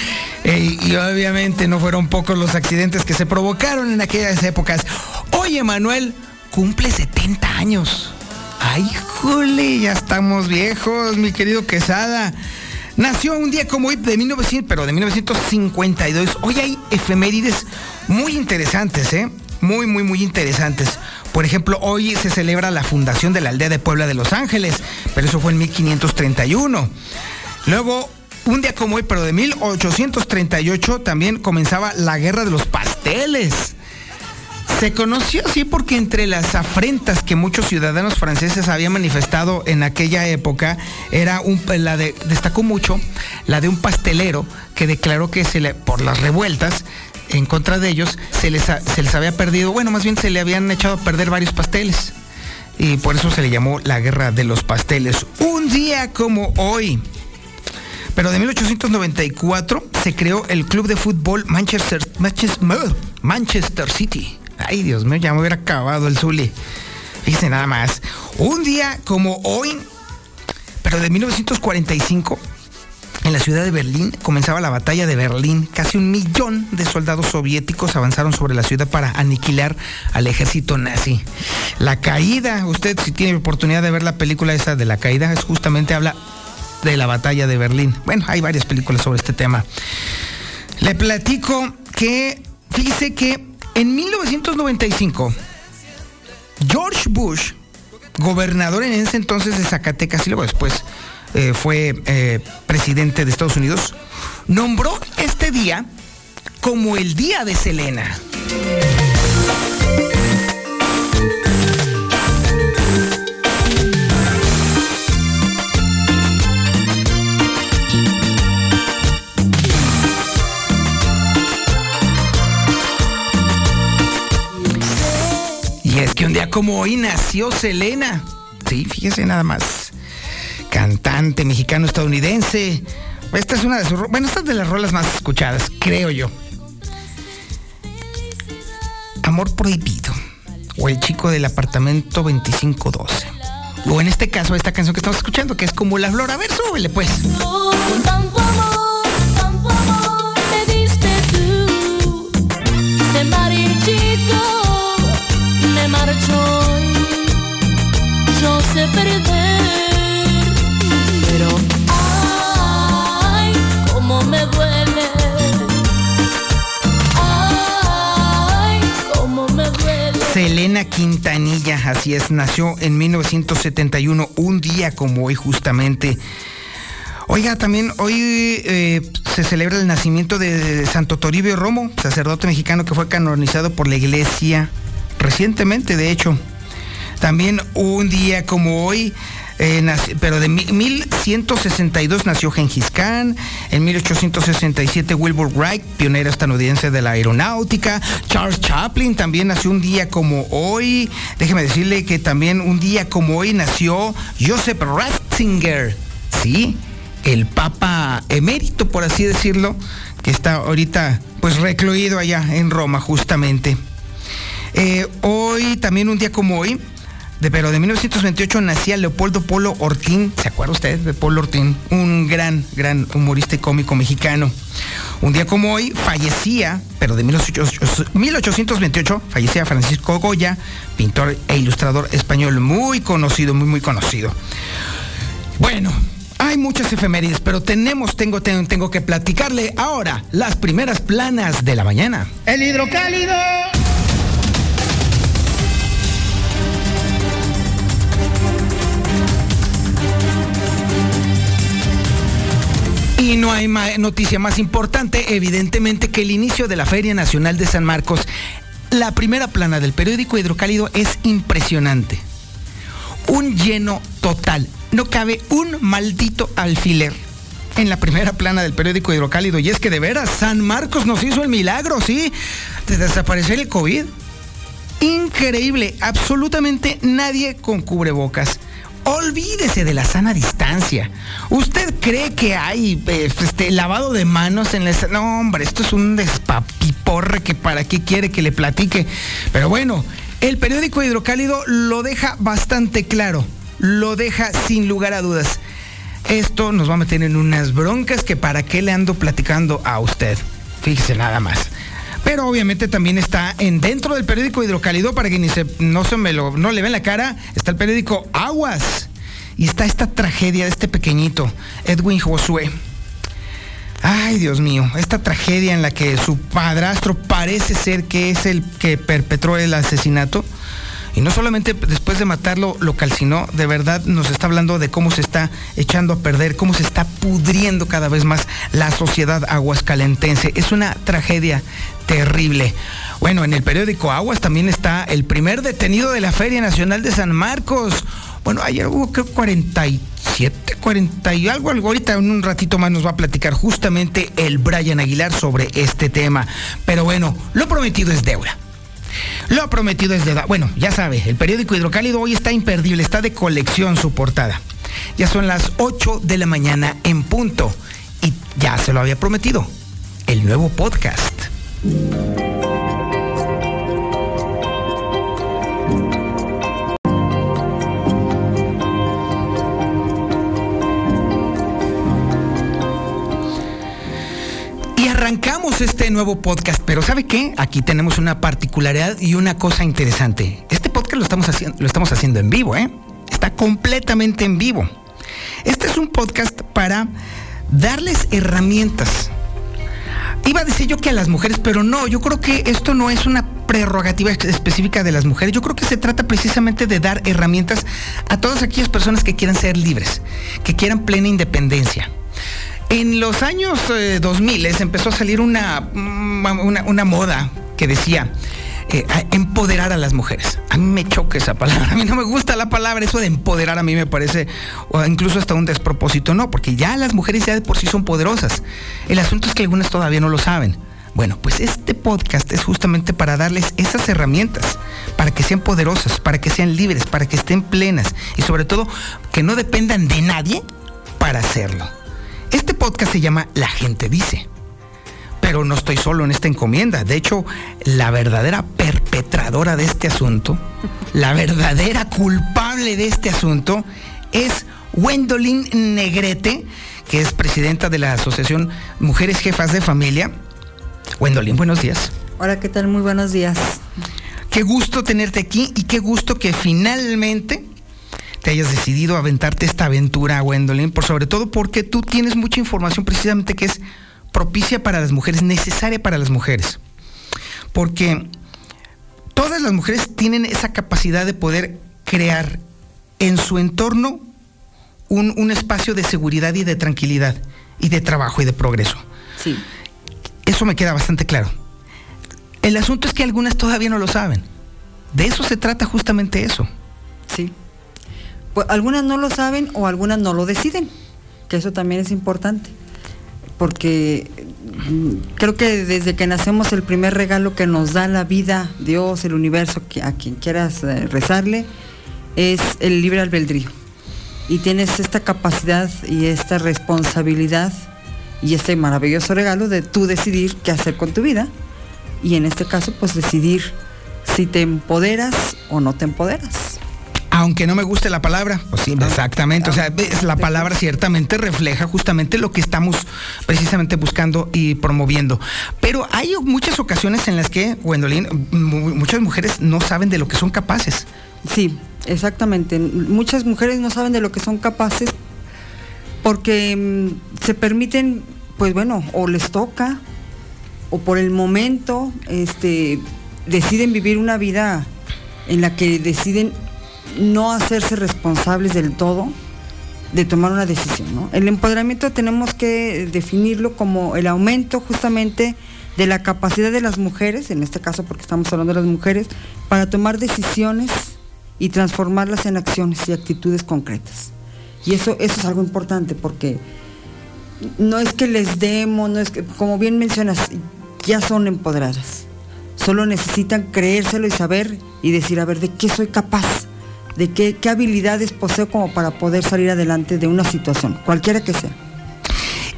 Eh, y obviamente no fueron pocos los accidentes que se provocaron en aquellas épocas. Oye, Manuel, cumple 70 años. Ay, jole, ya estamos viejos, mi querido Quesada. Nació un día como hoy de 1900, pero de 1952. Hoy hay efemérides muy interesantes, ¿eh? Muy, muy, muy interesantes. Por ejemplo, hoy se celebra la fundación de la aldea de Puebla de Los Ángeles, pero eso fue en 1531. Luego, un día como hoy, pero de 1838, también comenzaba la guerra de los pasteles. Se conoció así porque entre las afrentas que muchos ciudadanos franceses habían manifestado en aquella época, era un, la de, destacó mucho la de un pastelero que declaró que se le, por las revueltas en contra de ellos se les, se les había perdido, bueno, más bien se le habían echado a perder varios pasteles. Y por eso se le llamó la guerra de los pasteles. Un día como hoy. Pero de 1894 se creó el club de fútbol Manchester, Manchester, Manchester City. Ay, Dios mío, ya me hubiera acabado el Zuli. Fíjense nada más. Un día como hoy, pero de 1945, en la ciudad de Berlín comenzaba la batalla de Berlín. Casi un millón de soldados soviéticos avanzaron sobre la ciudad para aniquilar al ejército nazi. La caída, usted si tiene oportunidad de ver la película esa de la caída, es justamente habla de la batalla de Berlín. Bueno, hay varias películas sobre este tema. Le platico que, fíjese que en 1995, George Bush, gobernador en ese entonces de Zacatecas y luego después eh, fue eh, presidente de Estados Unidos, nombró este día como el Día de Selena. Y es que un día como hoy nació Selena. Sí, fíjese nada más. Cantante mexicano-estadounidense. Esta es una de sus... Bueno, esta es de las rolas más escuchadas, creo yo. Amor prohibido. O el chico del apartamento 2512. O en este caso, esta canción que estamos escuchando, que es como la flor. A ver, súbele pues. Selena Quintanilla, así es, nació en 1971, un día como hoy justamente. Oiga, también hoy eh, se celebra el nacimiento de Santo Toribio Romo, sacerdote mexicano que fue canonizado por la iglesia recientemente, de hecho. También un día como hoy, eh, pero de mi- 1162 nació Gengis Khan, en 1867 Wilbur Wright, pionero estadounidense de la aeronáutica, Charles Chaplin también nació un día como hoy, déjeme decirle que también un día como hoy nació Joseph Ratzinger, ¿sí? El papa emérito, por así decirlo, que está ahorita pues recluido allá en Roma justamente. Eh, hoy, también un día como hoy, de, pero de 1928 nacía Leopoldo Polo Ortín. ¿Se acuerda usted de Polo Ortín? Un gran, gran humorista y cómico mexicano. Un día como hoy fallecía, pero de 1800 1828 fallecía Francisco Goya, pintor e ilustrador español muy conocido, muy, muy conocido. Bueno, hay muchas efemérides, pero tenemos, tengo, tengo, tengo que platicarle ahora las primeras planas de la mañana. El hidrocálido. Y no hay noticia más importante, evidentemente, que el inicio de la Feria Nacional de San Marcos. La primera plana del periódico Hidrocálido es impresionante. Un lleno total. No cabe un maldito alfiler en la primera plana del periódico Hidrocálido. Y es que de veras, San Marcos nos hizo el milagro, ¿sí? De desaparecer el COVID. Increíble, absolutamente nadie con cubrebocas. Olvídese de la sana distancia. ¿Usted cree que hay eh, este, lavado de manos en la... No, hombre, esto es un despapiporre que para qué quiere que le platique. Pero bueno, el periódico Hidrocálido lo deja bastante claro. Lo deja sin lugar a dudas. Esto nos va a meter en unas broncas que para qué le ando platicando a usted. Fíjese nada más. Pero obviamente también está en dentro del periódico Hidrocálido para que ni se, no se me lo, no le ven la cara, está el periódico Aguas. Y está esta tragedia de este pequeñito, Edwin Josué. Ay, Dios mío, esta tragedia en la que su padrastro parece ser que es el que perpetró el asesinato. Y no solamente después de matarlo lo calcinó, de verdad nos está hablando de cómo se está echando a perder, cómo se está pudriendo cada vez más la sociedad aguascalentense. Es una tragedia terrible. Bueno, en el periódico Aguas también está el primer detenido de la Feria Nacional de San Marcos. Bueno, ayer hubo creo 47, 40 y algo, algo. Ahorita en un ratito más nos va a platicar justamente el Brian Aguilar sobre este tema. Pero bueno, lo prometido es deuda. Lo prometido es deuda. Bueno, ya sabe, el periódico Hidrocálido hoy está imperdible, está de colección su portada. Ya son las 8 de la mañana en punto. Y ya se lo había prometido. El nuevo podcast. Arrancamos este nuevo podcast, pero ¿sabe qué? Aquí tenemos una particularidad y una cosa interesante. Este podcast lo estamos haciendo, lo estamos haciendo en vivo, ¿eh? Está completamente en vivo. Este es un podcast para darles herramientas. Iba a decir yo que a las mujeres, pero no, yo creo que esto no es una prerrogativa específica de las mujeres. Yo creo que se trata precisamente de dar herramientas a todas aquellas personas que quieran ser libres, que quieran plena independencia. En los años eh, 2000 empezó a salir una, mm, una, una moda que decía eh, empoderar a las mujeres. A mí me choca esa palabra, *laughs* a mí no me gusta la palabra, eso de empoderar a mí me parece o incluso hasta un despropósito, no, porque ya las mujeres ya de por sí son poderosas. El asunto es que algunas todavía no lo saben. Bueno, pues este podcast es justamente para darles esas herramientas, para que sean poderosas, para que sean libres, para que estén plenas y sobre todo que no dependan de nadie para hacerlo. Este podcast se llama La gente dice. Pero no estoy solo en esta encomienda. De hecho, la verdadera perpetradora de este asunto, la verdadera culpable de este asunto, es Wendolyn Negrete, que es presidenta de la Asociación Mujeres Jefas de Familia. Wendolyn, buenos días. Hola, ¿qué tal? Muy buenos días. Qué gusto tenerte aquí y qué gusto que finalmente te hayas decidido aventarte esta aventura, Wendolyn, por sobre todo porque tú tienes mucha información precisamente que es propicia para las mujeres, necesaria para las mujeres. Porque todas las mujeres tienen esa capacidad de poder crear en su entorno un, un espacio de seguridad y de tranquilidad y de trabajo y de progreso. Sí. Eso me queda bastante claro. El asunto es que algunas todavía no lo saben. De eso se trata justamente eso. Sí. Pues algunas no lo saben o algunas no lo deciden, que eso también es importante. Porque mm, creo que desde que nacemos el primer regalo que nos da la vida, Dios, el universo, a quien quieras eh, rezarle, es el libre albedrío. Y tienes esta capacidad y esta responsabilidad y este maravilloso regalo de tú decidir qué hacer con tu vida. Y en este caso, pues decidir si te empoderas o no te empoderas. Aunque no me guste la palabra, pues sí, exactamente. O sea, ves, la palabra ciertamente refleja justamente lo que estamos precisamente buscando y promoviendo. Pero hay muchas ocasiones en las que, Gwendolyn, mu- muchas mujeres no saben de lo que son capaces. Sí, exactamente. Muchas mujeres no saben de lo que son capaces porque mm, se permiten, pues bueno, o les toca, o por el momento, este, deciden vivir una vida en la que deciden no hacerse responsables del todo de tomar una decisión. El empoderamiento tenemos que definirlo como el aumento justamente de la capacidad de las mujeres, en este caso porque estamos hablando de las mujeres, para tomar decisiones y transformarlas en acciones y actitudes concretas. Y eso, eso es algo importante porque no es que les demos, no es que, como bien mencionas, ya son empoderadas. Solo necesitan creérselo y saber y decir, a ver, ¿de qué soy capaz? ¿De qué, qué habilidades poseo como para poder salir adelante de una situación, cualquiera que sea?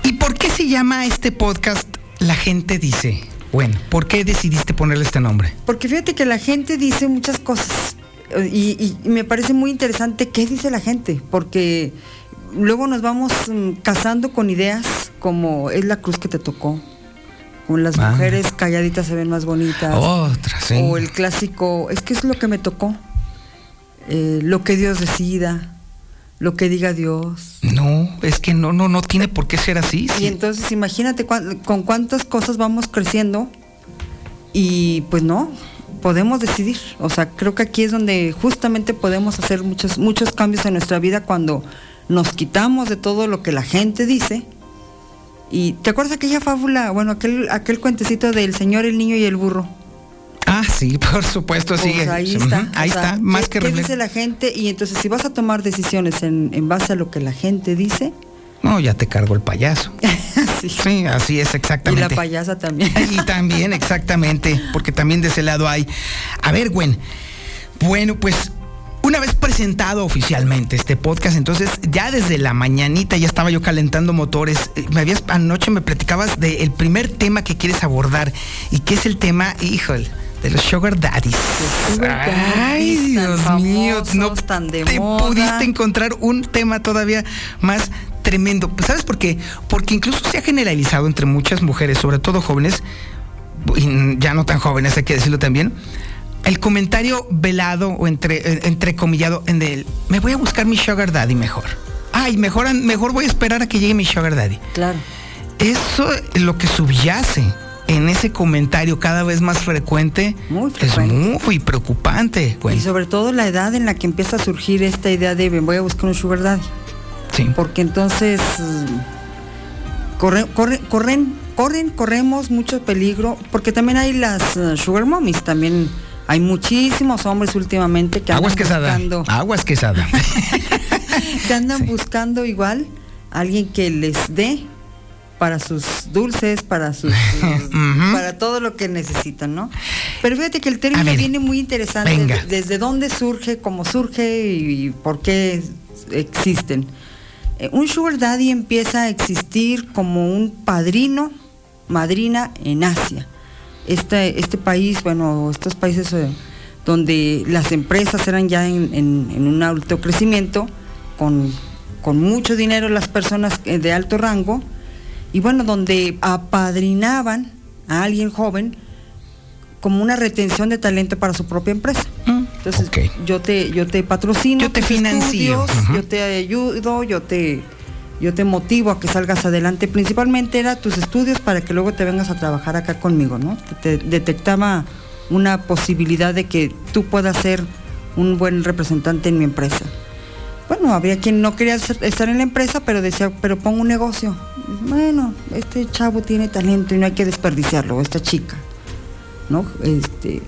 ¿Y por qué se llama este podcast La gente dice? Bueno, ¿por qué decidiste ponerle este nombre? Porque fíjate que la gente dice muchas cosas eh, y, y me parece muy interesante qué dice la gente, porque luego nos vamos mm, casando con ideas como es la cruz que te tocó, con las Ah. mujeres calladitas se ven más bonitas, Otra, sí. o el clásico, es que es lo que me tocó, Eh, lo que Dios decida, lo que diga Dios. No, es que no, no, no tiene por qué ser así. Y entonces imagínate con cuántas cosas vamos creciendo y pues no, podemos decidir. O sea, creo que aquí es donde justamente podemos hacer muchos, muchos cambios en nuestra vida cuando nos quitamos de todo lo que la gente dice. Y ¿te acuerdas aquella fábula, bueno, aquel, aquel cuentecito del señor, el niño y el burro? Ah, sí, *laughs* por supuesto, Pues sigue. ahí está. Ahí sea, está, más ¿qué- que ¿Qué dice la gente? Y entonces si vas a tomar decisiones en, en base a lo que la gente dice, No, ya te cargo el payaso. *laughs* sí. así es y exactamente. la payasa también. *laughs* Y también, exactamente, porque también de ese lado hay. A ver, Gwen. Bueno, pues una vez presentado oficialmente este podcast, entonces ya desde la mañanita ya estaba yo calentando motores. Eh, Me habías anoche me platicabas del primer tema que quieres abordar y que es el tema, híjole, de los sugar daddies. Ay, Dios mío, no te moda. pudiste encontrar un tema todavía más tremendo. ¿Sabes por qué? Porque incluso se ha generalizado entre muchas mujeres, sobre todo jóvenes, y ya no tan jóvenes, hay que decirlo también, el comentario velado o entre, entrecomillado en el, me voy a buscar mi sugar daddy mejor. Ay, mejor, mejor voy a esperar a que llegue mi sugar daddy. Claro. Eso es lo que subyace en ese comentario cada vez más frecuente, es muy preocupante. Y sobre todo la edad en la que empieza a surgir esta idea de "Me voy a buscar un sugar daddy. Sí. Porque entonces corre- corre- corren, corren, corremos mucho peligro, porque también hay las eh, sugar mommies, también hay muchísimos hombres últimamente que andan Aguas quesada. buscando, Aguas quesada. *laughs* que andan buscando igual a alguien que les dé para sus dulces, para sus, *laughs* Ujú. para todo lo que necesitan, ¿no? Pero fíjate que el término ver, viene muy interesante, venga. de- desde dónde surge, cómo surge y, por qué existen. Eh, Un sugar daddy empieza a existir como un padrino, madrina en Asia. Este, este país, bueno, estos países eh, donde las empresas eran ya en, en- en un alto crecimiento, con, con mucho dinero las personas eh, de alto rango, y bueno, donde apadrinaban a alguien joven como una retención de talento para su propia empresa. Entonces, yo te yo te patrocino, Yo te financio, yo te ayudo, yo te yo te motivo a que salgas adelante. Principalmente era tus estudios para que luego te vengas a trabajar acá conmigo, ¿no? Te, te detectaba una posibilidad de que tú puedas ser un buen representante en mi empresa. Bueno, había quien no quería estar en la empresa, pero decía, pero pongo un negocio. Bueno, este chavo tiene talento y no hay que desperdiciarlo, esta chica, ¿no? Este,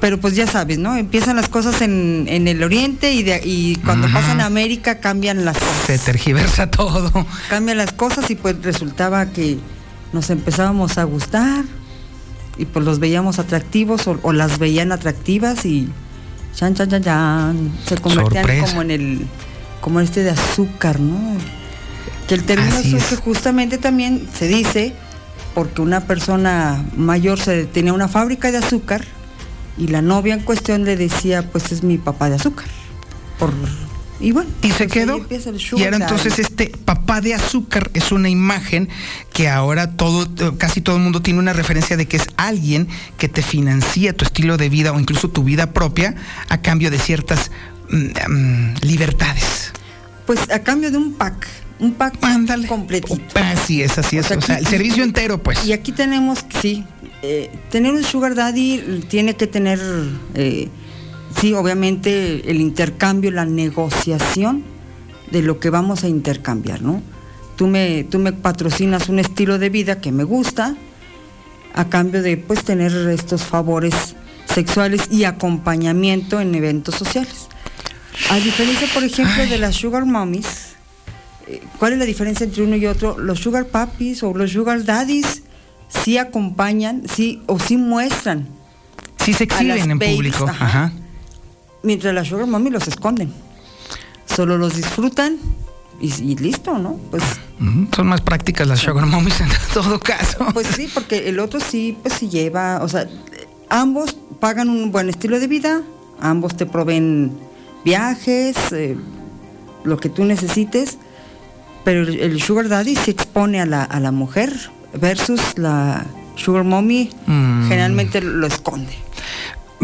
pero pues ya sabes, ¿no? Empiezan las cosas en, en el oriente y, de, y cuando pasan a América cambian las cosas. Se tergiversa todo. Cambian las cosas y pues resultaba que nos empezábamos a gustar y pues los veíamos atractivos o, o las veían atractivas y chan chan chan chan se convertían Sorpresa. como en el como este de azúcar, ¿no? Que el término surge justamente también se dice porque una persona mayor se tenía una fábrica de azúcar y la novia en cuestión le decía, pues es mi papá de azúcar. Por y bueno, Y se quedó. Y ahora entonces este papá de azúcar es una imagen que ahora todo, casi todo el mundo tiene una referencia de que es alguien que te financia tu estilo de vida o incluso tu vida propia a cambio de ciertas mm, mm, libertades. Pues a cambio de un pack, un pack completito. Así es, así es. O sea, el aquí- servicio entero, pues. Y aquí tenemos, sí, eh, tener un sugar daddy tiene que tener, eh, sí, obviamente el intercambio, la negociación de lo que vamos a intercambiar, ¿no? Tú me, tú me patrocinas un estilo de vida que me gusta a cambio de pues tener estos favores sexuales y acompañamiento en eventos sociales. A diferencia, por ejemplo, de las sugar mommies, eh, ¿cuál es la diferencia entre uno y otro? Los sugar puppies o los sugar daddies sí acompañan, sí o sí muestran. Sí se exhiben en babes, público. ajá. Ajá. Mientras las sugar mommy los esconden. Solo los disfrutan y, y listo, ¿no? Pues, Son más prácticas las sugar mommies en *laughs* todo caso. pues sí, porque el otro sí, pues sí lleva, o sea, ambos pagan un buen estilo de vida, ambos te proveen viajes, eh, lo que tú necesites, pero el, el sugar daddy se expone a la, a la mujer versus la sugar mommy Mm. generalmente lo esconde.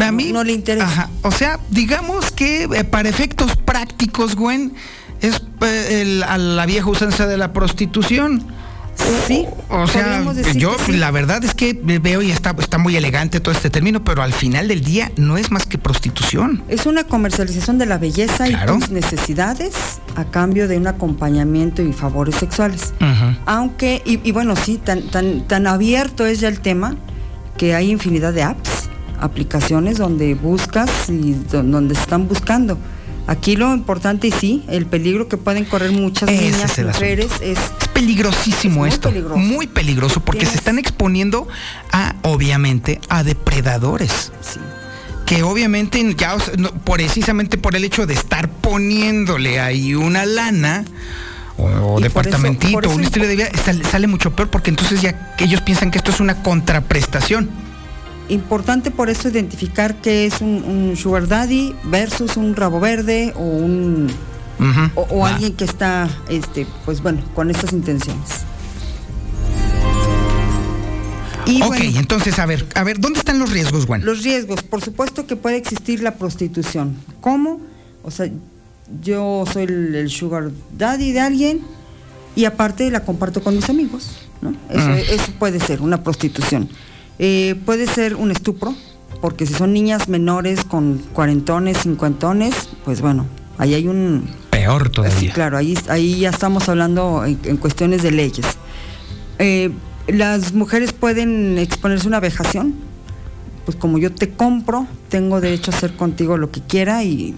A mí no le interesa. Ajá. O sea, digamos que eh, para efectos prácticos, Gwen, es eh, el- a la vieja usanza de la prostitución. Sí. O sea, yo sí. la verdad es que veo y está, está muy elegante todo este término, pero al final del día no es más que prostitución. Es una comercialización de la belleza Claro. y tus necesidades a cambio de un acompañamiento y favores sexuales. Aunque, y, y bueno, sí, tan, tan, tan abierto es ya el tema que hay infinidad de apps, aplicaciones donde buscas y do- donde están buscando. Aquí lo importante y sí, el peligro que pueden correr muchas Ese niñas, mujeres, es Es peligrosísimo Es muy esto. peligroso. Muy peligroso porque se están exponiendo a, obviamente, a depredadores. Que obviamente, ya, precisamente por el hecho de estar poniéndole ahí una lana o, o departamentito, eso- por eso un estilo de vida, sale, sale mucho peor porque entonces ya ellos piensan que esto es una contraprestación. Importante por eso identificar qué es un, un sugar daddy versus un rabo verde o un o, alguien que está este pues bueno con estas intenciones. Y ok, bueno, entonces, a ver, a ver, ¿dónde están los riesgos, Gwen? los riesgos por supuesto que puede existir la prostitución. Cómo o sea yo soy el, el sugar daddy de alguien y aparte la comparto con mis amigos ¿no? eso, Mm. eso puede ser una prostitución Eh, puede ser un estupro porque si son niñas menores con cuarentones cincuentones pues bueno ahí hay un Peor Sí, todavía. claro, ahí, ahí ya estamos hablando en, en cuestiones de leyes. Eh, las mujeres pueden exponerse a una vejación, pues como yo te compro, tengo derecho a hacer contigo lo que quiera y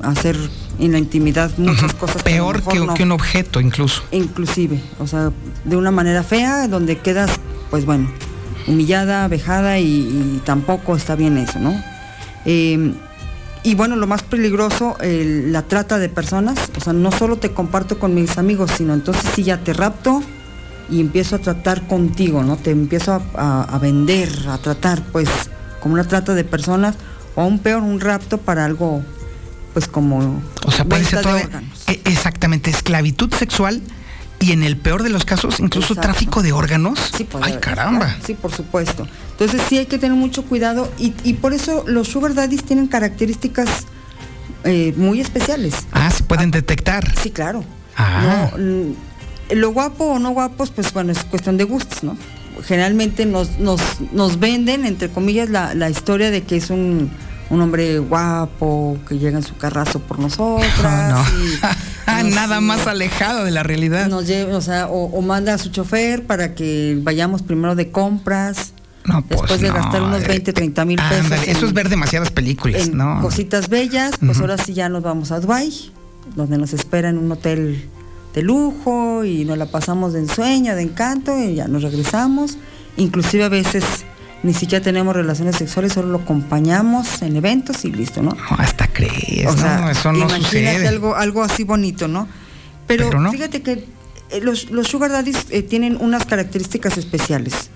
hacer en la intimidad muchas cosas. Peor que, no. que un objeto incluso. Inclusive, o sea, de una manera fea, donde quedas, pues bueno, humillada, vejada y, y tampoco está bien eso, ¿no? Eh, y bueno, lo más peligroso, el- la trata de personas, o sea, no solo te comparto con mis amigos, sino entonces sí ya te rapto y empiezo a tratar contigo, ¿no? Te empiezo a, a- a vender, a tratar, pues, como una trata de personas, o aún peor, un rapto para algo, pues como... O sea, todo. e- Exactamente, esclavitud sexual y en el peor de los casos, incluso Exacto. tráfico de órganos. puede Ay, haber, caramba. Sí, por supuesto. Entonces sí hay que tener mucho cuidado y, y por eso los sugar daddies tienen características eh, muy especiales. Ah, se pueden detectar. Sí, claro. Ah. No, mm, lo guapo o no guapos, pues bueno, es cuestión de gustos, ¿no? Generalmente nos, nos, nos venden, entre comillas, la, la historia de que es un, un hombre guapo, que llega en su carrazo por nosotras. Ah, no. y *laughs* Ah, nos- Nada más alejado de la realidad. nos o sea, o, o manda a su chofer para que vayamos primero de compras. No, pues, después de no, gastar unos eh, 20, 30 mil pesos. Eso es ver demasiadas películas, en ¿no? cositas bellas, pues ahora sí ya nos vamos a Dubai, donde nos espera en un hotel de lujo y nos la pasamos de ensueño, de encanto y ya nos regresamos. Inclusive a veces ni siquiera tenemos relaciones sexuales, solo lo acompañamos en eventos y listo, ¿no? hasta crees, O sea, no, eso no imagínate sucede. algo, algo así bonito, ¿no? Pero, Pero no. fíjate que eh, los, los sugar daddies eh, tienen unas características especiales,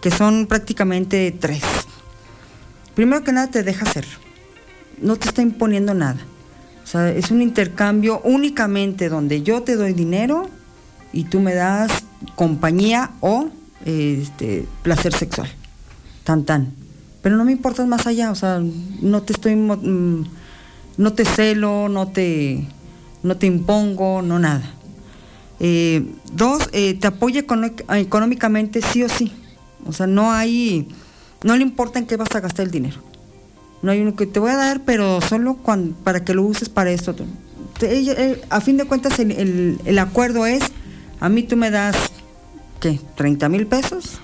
que son prácticamente tres. Primero que nada te deja hacer, no te está imponiendo nada. O sea, es un intercambio únicamente donde yo te doy dinero y tú me das compañía o este, placer sexual. Tan tan. Pero no me importas más allá, o sea, no te estoy mm, no te celo, no te no te impongo, no nada. Eh, dos, eh, te apoya económicamente sí o sí. O sea, no hay, no le importa en qué vas a gastar el dinero. No hay uno que te voy a dar, pero solo para que lo uses para esto. Eh, a fin de cuentas, el, el- el acuerdo es, a mí tú me das, ¿qué? ¿30 mil pesos?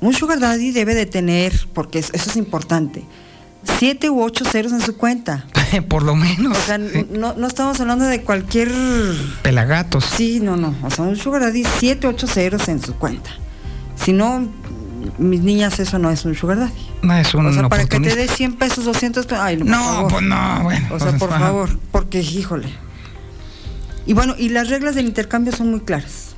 Un sugar daddy debe de tener, porque es- eso es importante, siete u ocho ceros en su cuenta. *laughs* Por lo menos. O sea, no, no estamos hablando de cualquier... Pelagatos. Sí, no, no. O sea, un sugar daddy, siete, ocho ceros en su cuenta. Si no, mis niñas, eso no es un sugar daddy. No, es un o sea, para que te dé 100 pesos, 200 pesos. Ay, por No, favor. pues no, bueno. O sea, por Ajá. favor, porque híjole. Y bueno, y las reglas del intercambio son muy claras.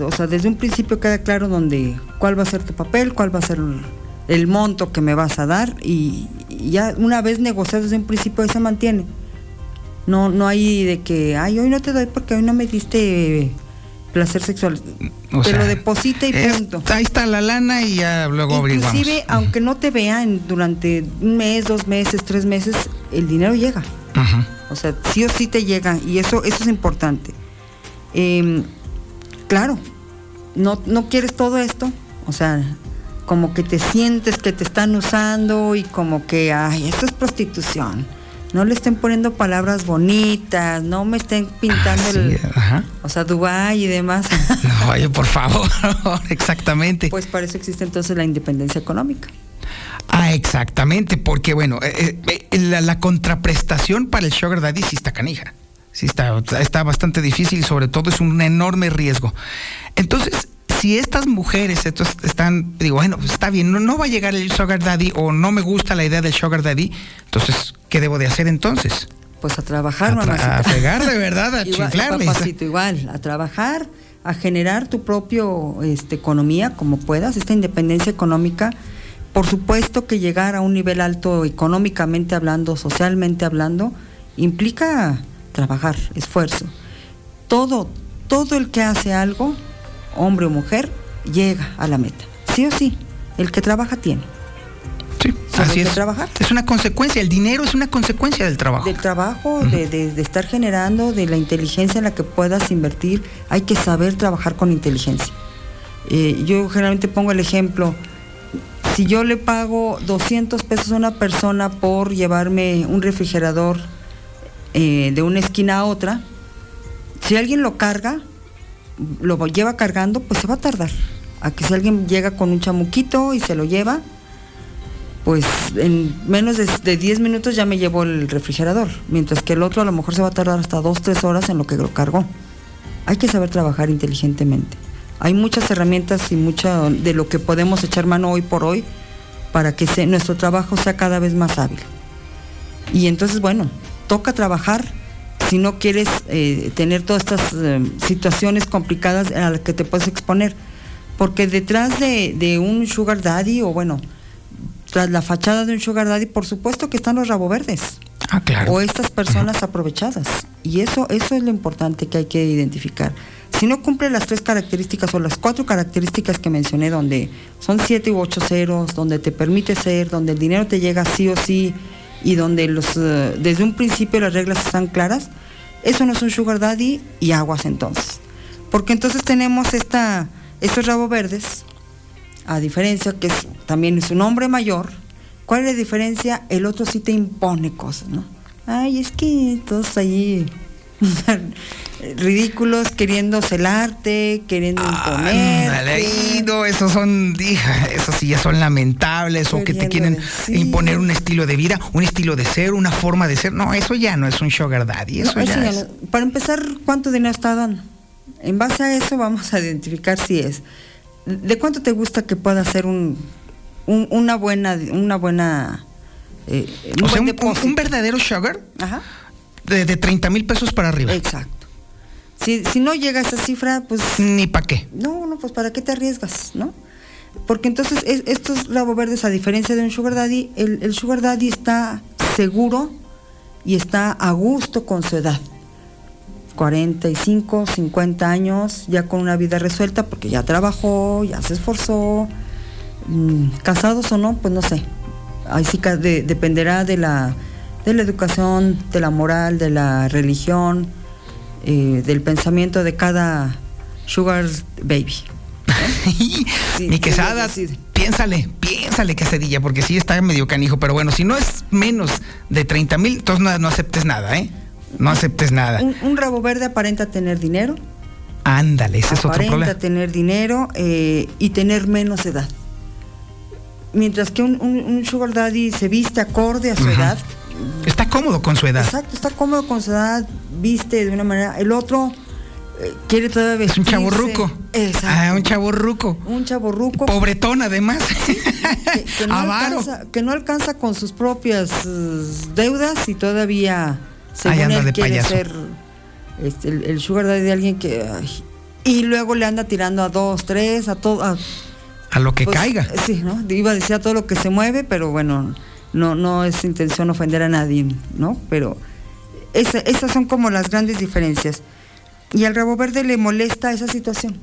O sea, desde un principio queda claro donde cuál va a ser tu papel, cuál va a ser el, el monto que me vas a dar y, y ya una vez negociado desde un principio ahí se mantiene. No, no hay de que, ay, hoy no te doy porque hoy no me diste placer sexual. O te sea, lo deposita y es- punto. ahí está la lana y ya luego averiguamos. Inclusive, aunque no te vean durante un mes, dos meses, tres meses, el dinero llega. Ajá. O sea, sí o sí te llega y eso, eso es importante. Em, claro, no, no quieres todo esto, o sea, como que te sientes que te están usando y como que, ay, esto es prostitución. No le estén poniendo palabras bonitas, no me estén pintando el, Ajá. o sea, Dubái y demás. *laughs* No, oye, por *laughs* favor, *laughs* exactamente. Pues para eso existe entonces la independencia económica. Ah, exactamente, porque bueno, eh, eh, la, la contraprestación para el Sugar Daddy sí está canija. Sí está, está bastante difícil y sobre todo es un enorme riesgo. Entonces, si estas mujeres entonces, están, digo, bueno, pues está bien, no, no va a llegar el Sugar Daddy o no me gusta la idea del Sugar Daddy, entonces, ¿qué debo de hacer entonces? Pues a trabajar, A tra- mamacita. a fregar de verdad, a *laughs* Igual, chiflarle. papacito, igual, a trabajar, a generar tu propio este, economía como puedas, esta independencia económica. Por supuesto que llegar a un nivel alto económicamente hablando, socialmente hablando, implica trabajar, esfuerzo. Todo, todo el que hace algo, hombre o mujer, llega a la meta. Sí o sí, el que trabaja tiene. Solo Así es. trabajar. Es una consecuencia, el dinero es una consecuencia del trabajo. Del trabajo, de, de- de estar generando, de la inteligencia en la que puedas invertir, hay que saber trabajar con inteligencia. Eh, yo generalmente pongo el ejemplo, si yo le pago 200 pesos a una persona por llevarme un refrigerador eh, de una esquina a otra, si alguien lo carga, lo lleva cargando, pues se va a tardar. A que si alguien llega con un chamuquito y se lo lleva, pues en menos de, de 10 minutos ya me llevó el refrigerador, mientras que el otro a lo mejor se va a tardar hasta 2, 3 horas en lo que lo cargó. Hay que saber trabajar inteligentemente. Hay muchas herramientas y mucha de lo que podemos echar mano hoy por hoy para que nuestro trabajo sea cada vez más hábil. Y entonces, bueno, toca trabajar si no quieres eh, tener todas estas eh, situaciones complicadas a las que te puedes exponer. Porque detrás de, de un sugar daddy, o bueno, tras la fachada de un sugar daddy, por supuesto que están los rabo verdes. Ah, claro. O estas personas aprovechadas. Y eso, eso es lo importante que hay que identificar. Si no cumple las tres características o las cuatro características que mencioné, donde son siete u ocho ceros, donde te permite ser, donde el dinero te llega sí o sí, y donde los, eh, desde un principio las reglas están claras, eso no es un sugar daddy y aguas entonces. Porque entonces tenemos esta, estos rabo verdes, a diferencia que también es un hombre mayor, ¿cuál es la diferencia? El otro sí te impone cosas, ¿no? Ay, es que todos ahí ridículos queriendo celarte, queriendo Ándale, imponerte. ahí, no, esos son, esos sí ya son lamentables o que te quieren imponer un estilo de vida, un estilo de ser, una forma de ser. No, eso ya no es un sugar daddy, eso No, ya es. Para empezar, ¿cuánto dinero está dando? En base a eso vamos a identificar si es. ¿De cuánto te gusta que pueda ser un, un- una buena, una buena, eh, un O sea, un verdadero sugar Ajá. De, de 30 mil pesos para arriba. Exacto. Si, si no llega a esa cifra, pues... Ni para qué. No, no, pues ¿para qué te arriesgas, no? Porque entonces es- estos rabo verdes, a diferencia de un sugar daddy, el, el sugar daddy está seguro y está a gusto con su edad. 45, 50 años, ya con una vida resuelta, porque ya trabajó, ya se esforzó. Mm, casados o no, pues no sé. Ahí sí que de- dependerá de la, de la educación, de la moral, de la religión, eh, del pensamiento de cada sugar baby. Mi *laughs* quesada, piénsale, piénsale quesadilla, porque sí está medio canijo, pero bueno, si no es menos de 30 mil, entonces no, no aceptes nada, ¿eh? No aceptes nada. Un, un rabo verde aparenta tener dinero, Ándale, ese es otro aparenta problema. tener dinero eh, y tener menos edad. Mientras que un, un- un sugar daddy se viste acorde a su edad. Está cómodo con su edad. Exacto, está cómodo con su edad, viste de una manera. El otro eh, quiere todavía Es un vestirse. chavo ruco. Exacto. Ah, un chavo ruco. Un chavo ruco. Pobretón además. que, que no *laughs* Avaro. alcanza, que no alcanza con sus propias eh, deudas y todavía según Ahí anda él de quiere payaso. ser este, el, el sugar daddy de alguien que ay, y luego le anda tirando a dos, tres, a todo a, A lo que pues, caiga. Sí, ¿no? Iba a decir a todo lo que se mueve, pero bueno, no, no es intención ofender a nadie, ¿no? Pero esa- esas son como las grandes diferencias. Y al rabo verde le molesta esa situación,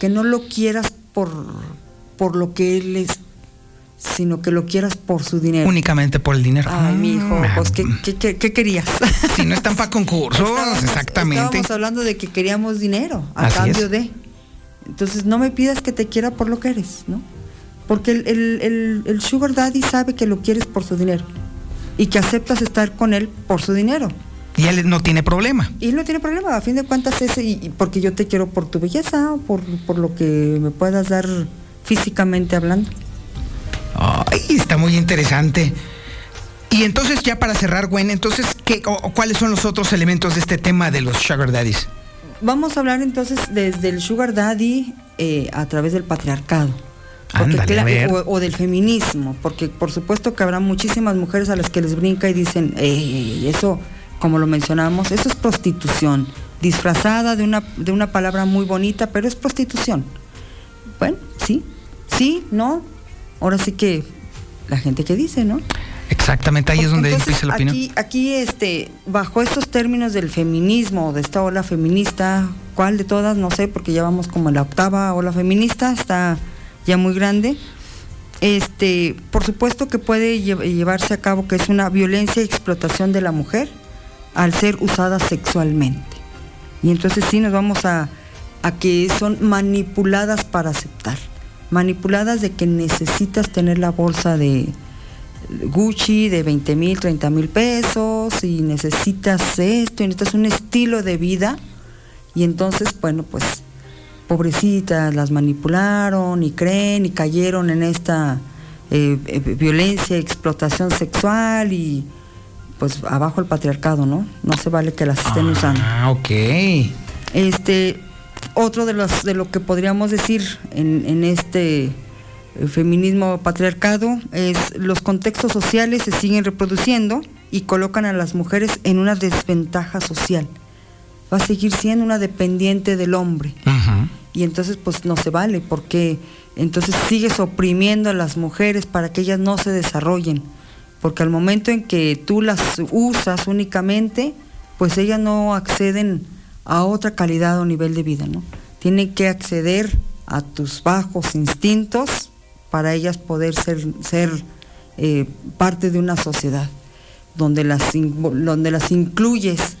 que no lo quieras por, por lo que él es, sino que lo quieras por su dinero. Únicamente por el dinero. Ay, mi hijo, Ah, pues, ¿qué, qué, qué- qué querías? Si no están para *laughs* concursos, Estábamos- exactamente. Estábamos hablando de que queríamos dinero a Así cambio es. de. Entonces no me pidas que te quiera por lo que eres, ¿no? Porque el, el- el- el sugar daddy sabe que lo quieres por su dinero y que aceptas estar con él por su dinero. Y él no tiene problema. Y él no tiene problema, a fin de cuentas es y, y porque yo te quiero por tu belleza, o por, por lo que me puedas dar físicamente hablando. Ay, está muy interesante. Y entonces, ya para cerrar, Gwen, entonces, ¿qué, o- o ¿cuáles son los otros elementos de este tema de los sugar daddies? Vamos a hablar entonces desde el sugar daddy eh, a través del patriarcado. Porque Ándale, o, o del feminismo, porque por supuesto que habrá muchísimas mujeres a las que les brinca y dicen, "Ey, eso, como lo mencionamos, eso es prostitución, disfrazada de una, de una palabra muy bonita, pero es prostitución. Bueno, sí, sí, no, ahora sí que la gente que dice, ¿no? Exactamente, ahí es donde Entonces, empieza la opinión. Aquí, aquí, este, bajo estos términos del feminismo, de esta ola feminista, ¿cuál de todas? No sé, porque ya vamos como en la octava ola feminista, está ya muy grande. Este, por supuesto que puede lle- llevarse a cabo que es una violencia y explotación de la mujer al ser usada sexualmente. Y entonces sí nos vamos a, a que son manipuladas para aceptar. Manipuladas de que necesitas tener la bolsa de, Gucci de 20 mil, 30 mil pesos y necesitas esto y necesitas un estilo de vida y entonces, bueno, pues pobrecitas las manipularon y creen y cayeron en esta eh, eh, violencia, explotación sexual y pues abajo el patriarcado, ¿no? No se vale que las estén usando. Ah, ok. Este, otro de los de lo que podríamos decir en, en este eh, feminismo patriarcado es los contextos sociales se siguen reproduciendo y colocan a las mujeres en una desventaja social. Va a seguir siendo una dependiente del hombre. Y entonces pues no se vale porque entonces sigues oprimiendo a las mujeres para que ellas no se desarrollen. Porque al momento en que tú las usas únicamente, pues ellas no acceden a otra calidad o nivel de vida, ¿no? Tienen que acceder a tus bajos instintos para ellas poder ser, eh, parte de una sociedad donde las, donde las incluyes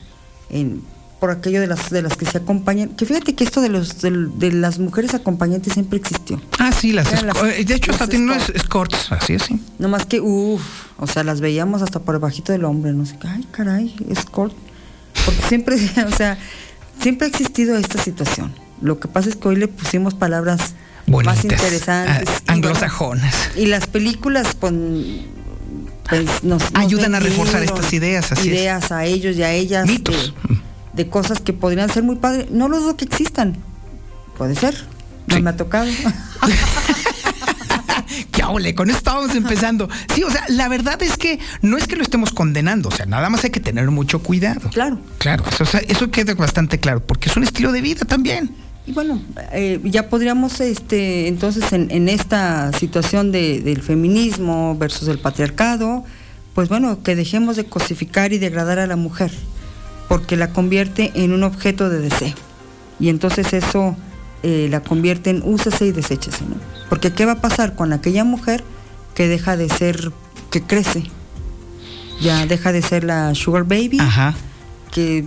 en, por aquello de las, de las que se acompañan. Que fíjate que esto de, los, del- de, las mujeres acompañantes siempre existió. Ah, sí, las, esco- eh, de hecho las hasta tienen unos escorts. así es, sí. No más que, uff, o sea, las veíamos hasta por bajito del hombre, no sé, ay, caray, escort. Porque siempre, *laughs* o sea, siempre ha existido esta situación. Lo que pasa es que hoy le pusimos palabras Bonitas, más interesantes. ah, anglosajonas. Y, las películas, pues, pues, nos, nos Ayudan a reforzar estas ideas, así es. Ideas a ellos y a ellas. Mitos. De, de cosas que podrían ser muy padres. No lo dudo que existan. Puede ser. No me ha tocado. *laughs* ¡Qué ole! Con esto estábamos empezando. Sí, o sea, la verdad es que no es que lo estemos condenando, o sea, nada más hay que tener mucho cuidado. Claro. Claro, eso, o sea, eso queda bastante claro, porque es un estilo de vida también. Y bueno, eh, ya podríamos, este, entonces, en, en esta situación de- del feminismo versus el patriarcado, pues bueno, que dejemos de cosificar y degradar a la mujer, porque la convierte en un objeto de deseo. Y entonces eso eh, la convierte en úsese y deséchese, ¿no? Porque ¿qué va a pasar con aquella mujer que deja de ser, que crece? Ya deja de ser la sugar baby, que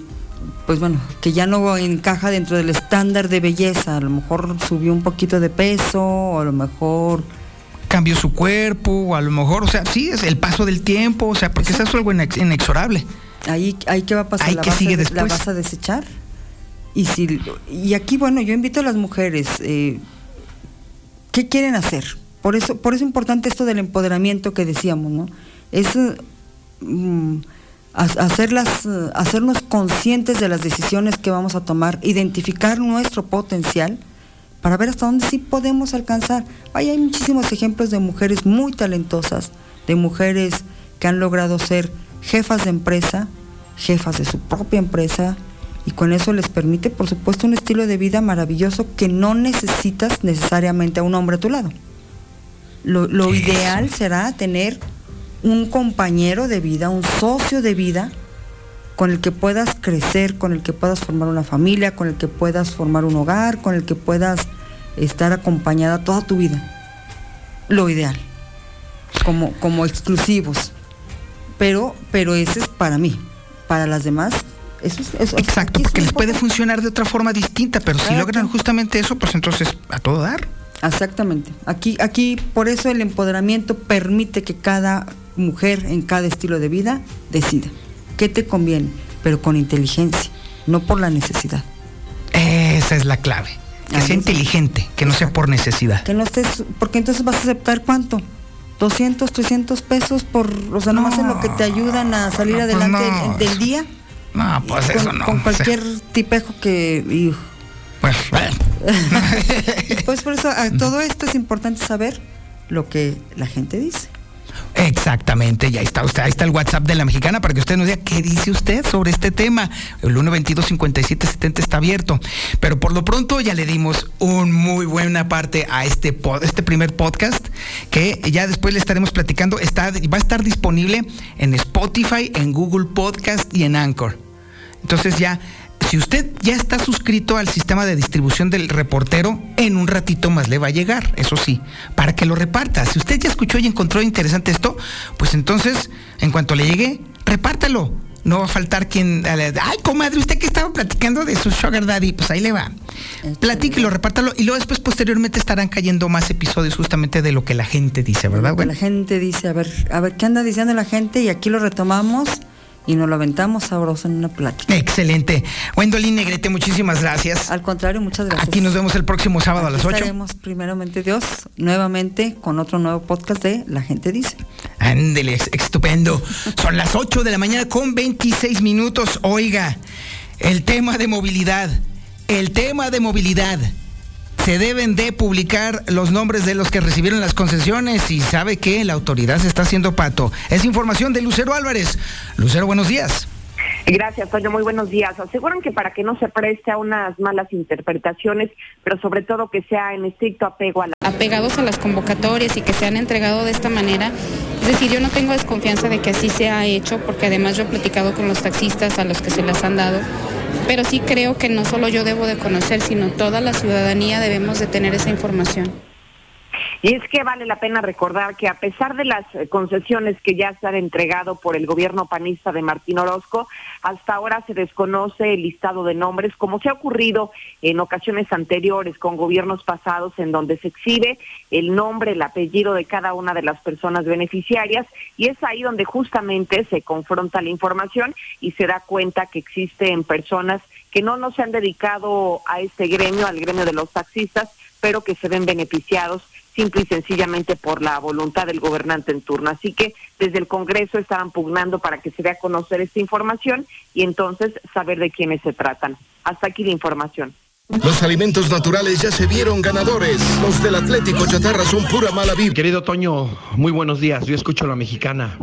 pues bueno, que ya no encaja dentro del estándar de belleza, a lo mejor subió un poquito de peso, o a lo mejor Cambió su cuerpo, o a lo mejor, o sea, sí, es el paso del tiempo, o sea, porque eso es algo inex- inexorable. Ahí, ahí qué va a pasar, Ahí ¿La, que vas sigue a, ¿la vas a desechar? Y si y aquí bueno, yo invito a las mujeres, eh, ¿qué quieren hacer? Por eso, por eso es importante esto del empoderamiento que decíamos, ¿no? Es mm, ha- hacerlas, hacernos conscientes de las decisiones que vamos a tomar, identificar nuestro potencial para ver hasta dónde sí podemos alcanzar. Ay, hay muchísimos ejemplos de mujeres muy talentosas, de mujeres que han logrado ser jefas de empresa, jefas de su propia empresa, y con eso les permite, por supuesto, un estilo de vida maravilloso que no necesitas necesariamente a un hombre a tu lado. Lo, lo ideal será tener un compañero de vida, un socio de vida con el que puedas crecer, con el que puedas formar una familia, con el que puedas formar un hogar, con el que puedas estar acompañada toda tu vida. Lo ideal, como, como exclusivos. Pero, pero ese es para mí. Para las demás, eso es... Eso, Exacto, porque les puede funcionar de otra forma distinta, pero si Claro. logran justamente eso, pues entonces a todo dar. Exactamente. Aquí, aquí, por eso el empoderamiento permite que cada mujer en cada estilo de vida decida qué te conviene, pero con inteligencia, no por la necesidad. Esa es la clave. Que sea inteligente, que no sea por necesidad. Que no estés, porque entonces vas a aceptar cuánto. 200, 300 pesos por, o sea, nomás en lo que te ayudan a salir no, pues adelante no. del día. No, pues con, eso no. Con o sea, cualquier tipejo que. y- pues, bueno. *laughs* pues por eso a todo esto es importante saber lo que la gente dice. Exactamente, ya está usted, ahí está el WhatsApp de la mexicana para que usted nos diga qué dice usted sobre este tema. El 122-5770 está abierto. Pero por lo pronto ya le dimos un muy buena parte a este, este primer podcast que ya después le estaremos platicando. Está, va a estar disponible en Spotify, en Google Podcast y en Anchor. Entonces ya, si usted ya está suscrito al sistema de distribución del reportero, en un ratito más le va a llegar, eso sí, para que lo reparta. Si usted ya escuchó y encontró interesante esto, pues entonces, en cuanto le llegue, repártalo. No va a faltar quien, ay, comadre, usted que estaba platicando de su sugar daddy, pues ahí le va. Platíquelo, repártalo y luego después posteriormente estarán cayendo más episodios justamente de lo que la gente dice, ¿verdad? Bueno, la gente dice, a ver, a ver, ¿qué anda diciendo la gente? Y aquí lo retomamos y nos lo aventamos sabroso en una plática. Excelente. Wendolín Negrete, muchísimas gracias. Al contrario, muchas gracias. Aquí nos vemos el próximo sábado a las Aquí 8. Estaremos primeramente Dios nuevamente con otro nuevo podcast de La gente dice. Ándele, ex- estupendo. Son las 8 de la mañana con 26 minutos. Oiga, el tema de movilidad. El tema de movilidad. Se deben de publicar los nombres de los que recibieron las concesiones y sabe que la autoridad se está haciendo pato. Es información de Lucero Álvarez. Lucero, buenos días. Gracias, Toño. Muy buenos días. Aseguran que para que no se preste a unas malas interpretaciones, pero sobre todo que sea en estricto apego a la apegados a las convocatorias y que se han entregado de esta manera. Es decir, yo no tengo desconfianza de que así se ha hecho, porque además yo he platicado con los taxistas a los que se las han dado, pero sí creo que no solo yo debo de conocer, sino toda la ciudadanía debemos de tener esa información. Y es que vale la pena recordar que a pesar de las eh, concesiones que ya se han entregado por el gobierno panista de Martín Orozco, hasta ahora se desconoce el listado de nombres, como se ha ocurrido en ocasiones anteriores con gobiernos pasados, en donde se exhibe el nombre, el apellido de cada una de las personas beneficiarias, y es ahí donde justamente se confronta la información y se da cuenta que existen personas que no nos han dedicado a este gremio, al gremio de los taxistas, pero que se ven beneficiados simple y sencillamente por la voluntad del gobernante en turno. Así que desde el Congreso estaban pugnando para que se dé a conocer esta información y entonces saber de quiénes se tratan. Hasta aquí la información. Los alimentos naturales ya se vieron ganadores. Los del Atlético Chatarra son pura mala vibra. Querido Toño, muy buenos días. Yo escucho la mexicana.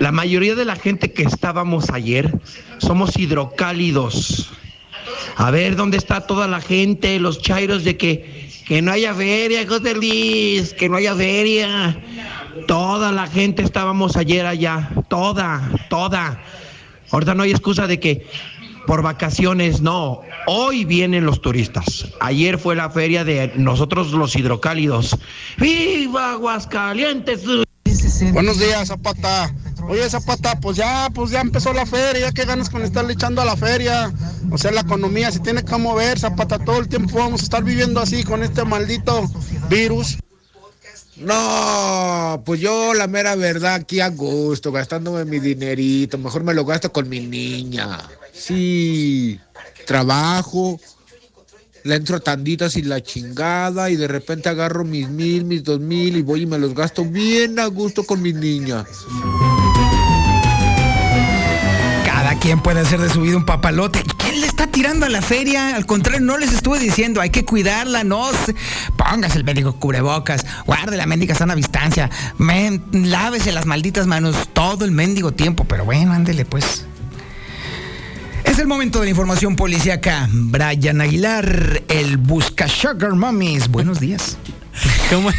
La mayoría de la gente que estábamos ayer somos hidrocálidos. A ver, ¿dónde está toda la gente, los chairos de que, que no haya feria, José Luis, que no haya feria? Toda la gente estábamos ayer allá, toda, toda. Ahorita no hay excusa de que por vacaciones, no. Hoy vienen los turistas. Ayer fue la feria de nosotros los hidrocálidos. ¡Viva Aguascalientes! Buenos días, Zapata. Oye, Zapata, pues ya, pues ya empezó la feria, ya que ganas con estarle echando a la feria. O sea, la economía se tiene que mover, Zapata, todo el tiempo vamos a estar viviendo así con este maldito virus. No, pues yo la mera verdad aquí a gusto, gastándome mi dinerito, mejor me lo gasto con mi niña. Sí, trabajo, le entro tanditas y la chingada y de repente agarro mis mil, mis dos mil y voy y me los gasto bien a gusto con mis niñas. Quien puede hacer de su vida un papalote. ¿Quién le está tirando a la feria? Al contrario, no les estuve diciendo, hay que cuidarla, no se- Póngase el médico cubrebocas, guarde la mendiga sana distancia, men, lávese las malditas manos todo el mendigo tiempo, pero bueno, ándele pues. Es el momento de la información policíaca. Brian Aguilar, el busca Sugar Mummies. Buenos días. ¿Cómo?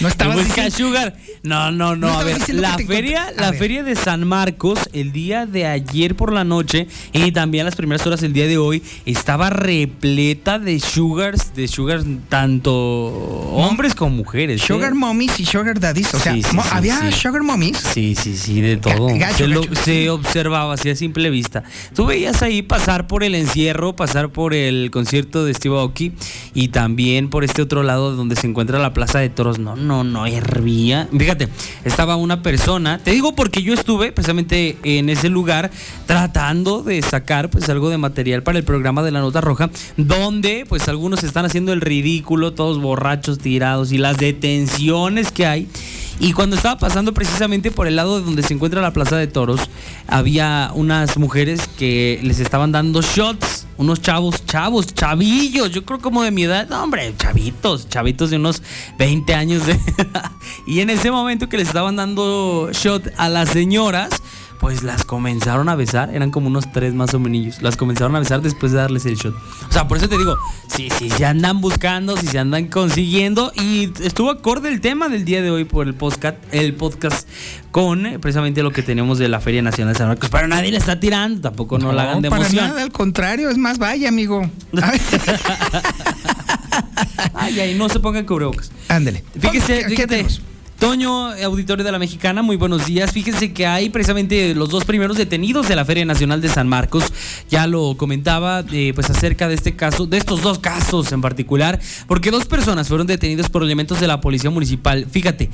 No estabas Busca Sugar. No, no, no. No a ver, la feria, la ver. feria de San Marcos, el día de ayer por la noche y también las primeras horas del día de hoy, estaba repleta de sugars, de sugars tanto hombres como mujeres. ¿eh? Sugar Mummies y Sugar Daddies. O sea, Sí, sí, ¿había sí. Sugar Mummies? Sí, sí, sí, de todo. gacho, se, lo- gacho. se observaba así a simple vista. Tú veías ahí pasar por el encierro, pasar por el concierto de Steve Aoki y también por este otro lado donde se encuentra la Plaza de Toros. No, no, no hervía. Fíjate, estaba una persona, te digo porque yo estuve precisamente en ese lugar tratando de sacar pues algo de material para el programa de la Nota Roja, donde pues algunos están haciendo el ridículo, todos borrachos, tirados y las detenciones que hay. Y cuando estaba pasando precisamente por el lado de donde se encuentra la Plaza de Toros, había unas mujeres que les estaban dando shots, unos chavos, chavos, chavillos, yo creo como de mi edad, no, hombre, chavitos, chavitos de unos 20 años de *laughs* edad. Y en ese momento que les estaban dando shot a las señoras, pues las comenzaron a besar, eran como unos tres más o menos, las comenzaron a besar después de darles el shot. O sea, por eso te digo, si, si se andan buscando, si se andan consiguiendo, y estuvo acorde el tema del día de hoy por el podcast, el podcast con eh, precisamente lo que tenemos de la Feria Nacional de San Marcos. Pero nadie le está tirando, tampoco no, la hagan de para emoción. nada, al contrario, es más, vaya, amigo. *laughs* Ay, ay, no se pongan cubrebocas. Ándale. Fíjese, ¿Qué- qué fíjate, tenemos? Toño, auditorio de la Mexicana, muy buenos días. Fíjense que hay precisamente los dos primeros detenidos de la Feria Nacional de San Marcos. Ya lo comentaba, eh, pues acerca de este caso, de estos dos casos en particular, porque dos personas fueron detenidas por elementos de la Policía Municipal. Fíjate,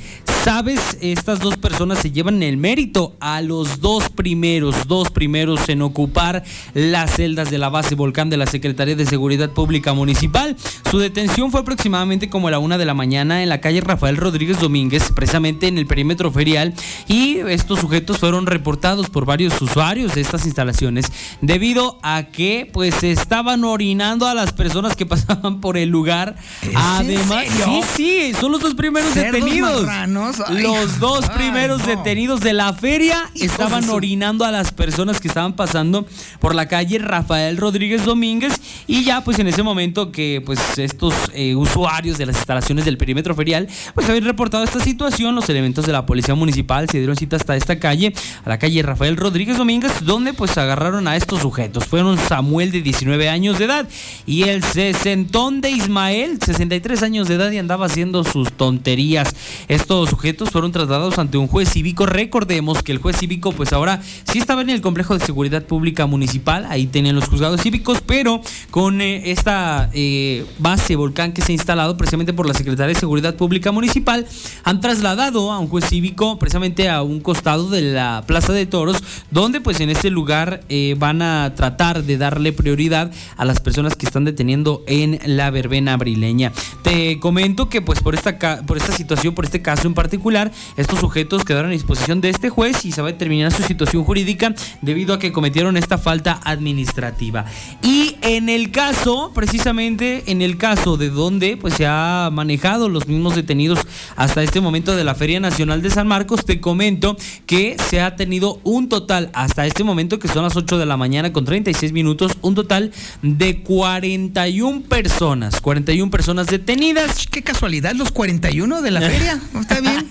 sabes, estas dos personas se llevan el mérito a los dos primeros, dos primeros en ocupar las celdas de la base Volcán de la Secretaría de Seguridad Pública Municipal. Su detención fue aproximadamente como a la una de la mañana en la calle Rafael Rodríguez Domínguez, precisamente en el perímetro ferial, y estos sujetos fueron reportados por varios usuarios de estas instalaciones debido a que pues estaban orinando a las personas que *laughs* pasaban por el lugar. Además, sí, sí, son los dos primeros ¿Cerdos detenidos. Ay, los dos ay, primeros no. detenidos de la feria estaban su- orinando a las personas que estaban pasando por la calle Rafael Rodríguez Domínguez y ya pues en ese momento que pues estos eh, usuarios de las instalaciones del perímetro ferial pues habían reportado esta situación, los elementos de la policía municipal se dieron cita hasta esta calle, a la calle Rafael Rodríguez Domínguez, donde pues agarraron a estos sujetos. Fueron Samuel de 19 años de edad y el sesentón de Ismael, 63 años de edad y andaba haciendo sus tonterías. Estos sujetos fueron trasladados ante un juez cívico. Recordemos que el juez cívico pues ahora sí estaba en el complejo de seguridad pública municipal, ahí tenían los juzgados cívicos, pero con eh, esta eh, base volcán que se ha instalado precisamente por la Secretaría de Seguridad Pública Municipal, han trasladado a un juez cívico precisamente a un costado de la Plaza de Toros, donde pues en este lugar eh, van a tratar de darle prioridad a las personas que están deteniendo en la verbena abrileña. Te comento que pues por esta, por esta situación, por este caso en particular, estos sujetos quedaron a disposición de este juez y se va a determinar su situación jurídica debido a que cometieron esta falta administrativa. Y en el caso, precisamente en el caso de donde pues se ha manejado los mismos detenidos hasta este momento de la Feria Nacional de San Marcos, te comento que se ha tenido un total hasta este momento que son las 8 de la mañana con 36 minutos, un total de 41 personas, 41 personas detenidas. Qué casualidad, los 41 de la feria. *laughs* Está bien.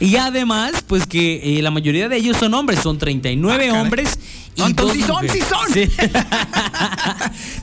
y además, pues que eh, la mayoría de ellos son hombres, son 39 hombres. Y Entonces, sí son, sí mujeres. *laughs* Sí.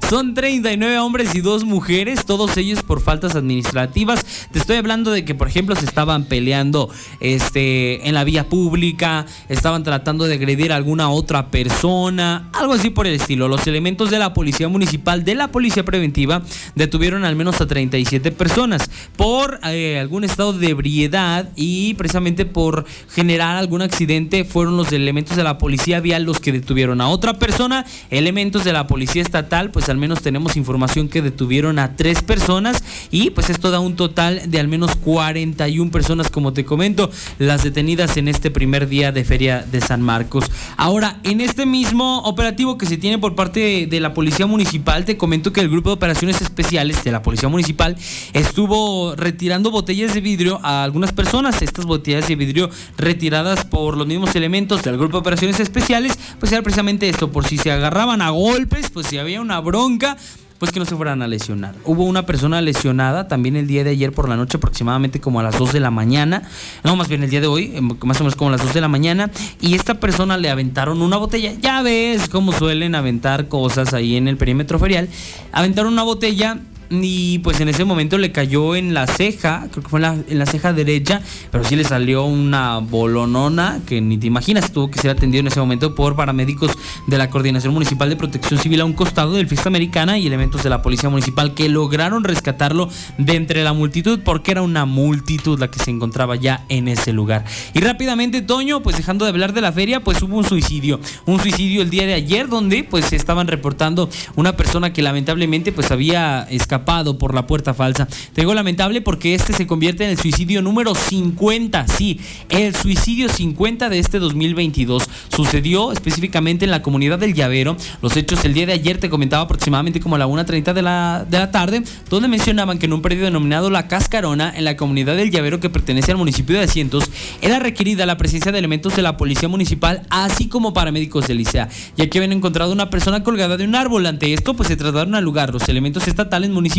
son 39 hombres y dos mujeres, todos ellos por faltas administrativas. Te estoy hablando de que, por ejemplo, se estaban peleando este, en la vía pública, estaban tratando de agredir a alguna otra persona, algo así por el estilo. Los elementos de la Policía Municipal, de la Policía Preventiva, detuvieron al menos a 37 personas por eh, algún estado de ebriedad y precisamente por generar algún accidente fueron los elementos de la Policía Vial los que detuvieron a otra persona. Elementos de la Policía Estatal, pues al menos tenemos información que detuvieron a tres personas y pues esto da un total de al menos 41 personas, como te comento, las detenidas en este primer día de Feria de San Marcos. Ahora, en este mismo operativo que se tiene por parte de la Policía Municipal, te comento que el Grupo de Operaciones Especiales de la Policía Municipal estuvo retirando botellas de vidrio a algunas personas. Estas botellas de vidrio retiradas por los mismos elementos del Grupo de Operaciones Especiales, pues era precisamente esto, por si se agarraban a golpes, pues si había una bronca, pues que no se fueran a lesionar. Hubo una persona lesionada también el día de ayer por la noche, aproximadamente como a las 2 de la mañana, no, más bien el día de hoy, em, más o menos como a las 2 de la mañana, y esta persona le aventaron una botella. Ya ves cómo suelen aventar cosas ahí en el perímetro ferial. Aventaron una botella y pues en ese momento le cayó en la ceja, creo que fue en la, ceja derecha, pero sí le salió una bolonona que ni te imaginas, tuvo que ser atendido en ese momento por paramédicos de la Coordinación Municipal de Protección Civil a un costado del Fiesta Americana y elementos de la Policía Municipal que lograron rescatarlo de entre la multitud porque era una multitud la que se encontraba ya en ese lugar. Y rápidamente, Toño, pues dejando de hablar de la feria, pues hubo un suicidio, un suicidio el día de ayer donde pues estaban reportando una persona que lamentablemente pues había escapado por la puerta falsa. Te digo lamentable porque este se convierte en el suicidio número 50, sí, el suicidio 50 de este 2022. Sucedió específicamente en la comunidad del Llavero. Los hechos el día de ayer te comentaba aproximadamente como a la 1.30 de la, de la tarde, donde mencionaban que en un predio denominado La Cascarona, en la comunidad del Llavero que pertenece al municipio de Asientos, era requerida la presencia de elementos de la policía municipal, así como paramédicos del ICEA, ya que habían encontrado una persona colgada de un árbol. Ante esto, pues se trasladaron al lugar los elementos estatales municipales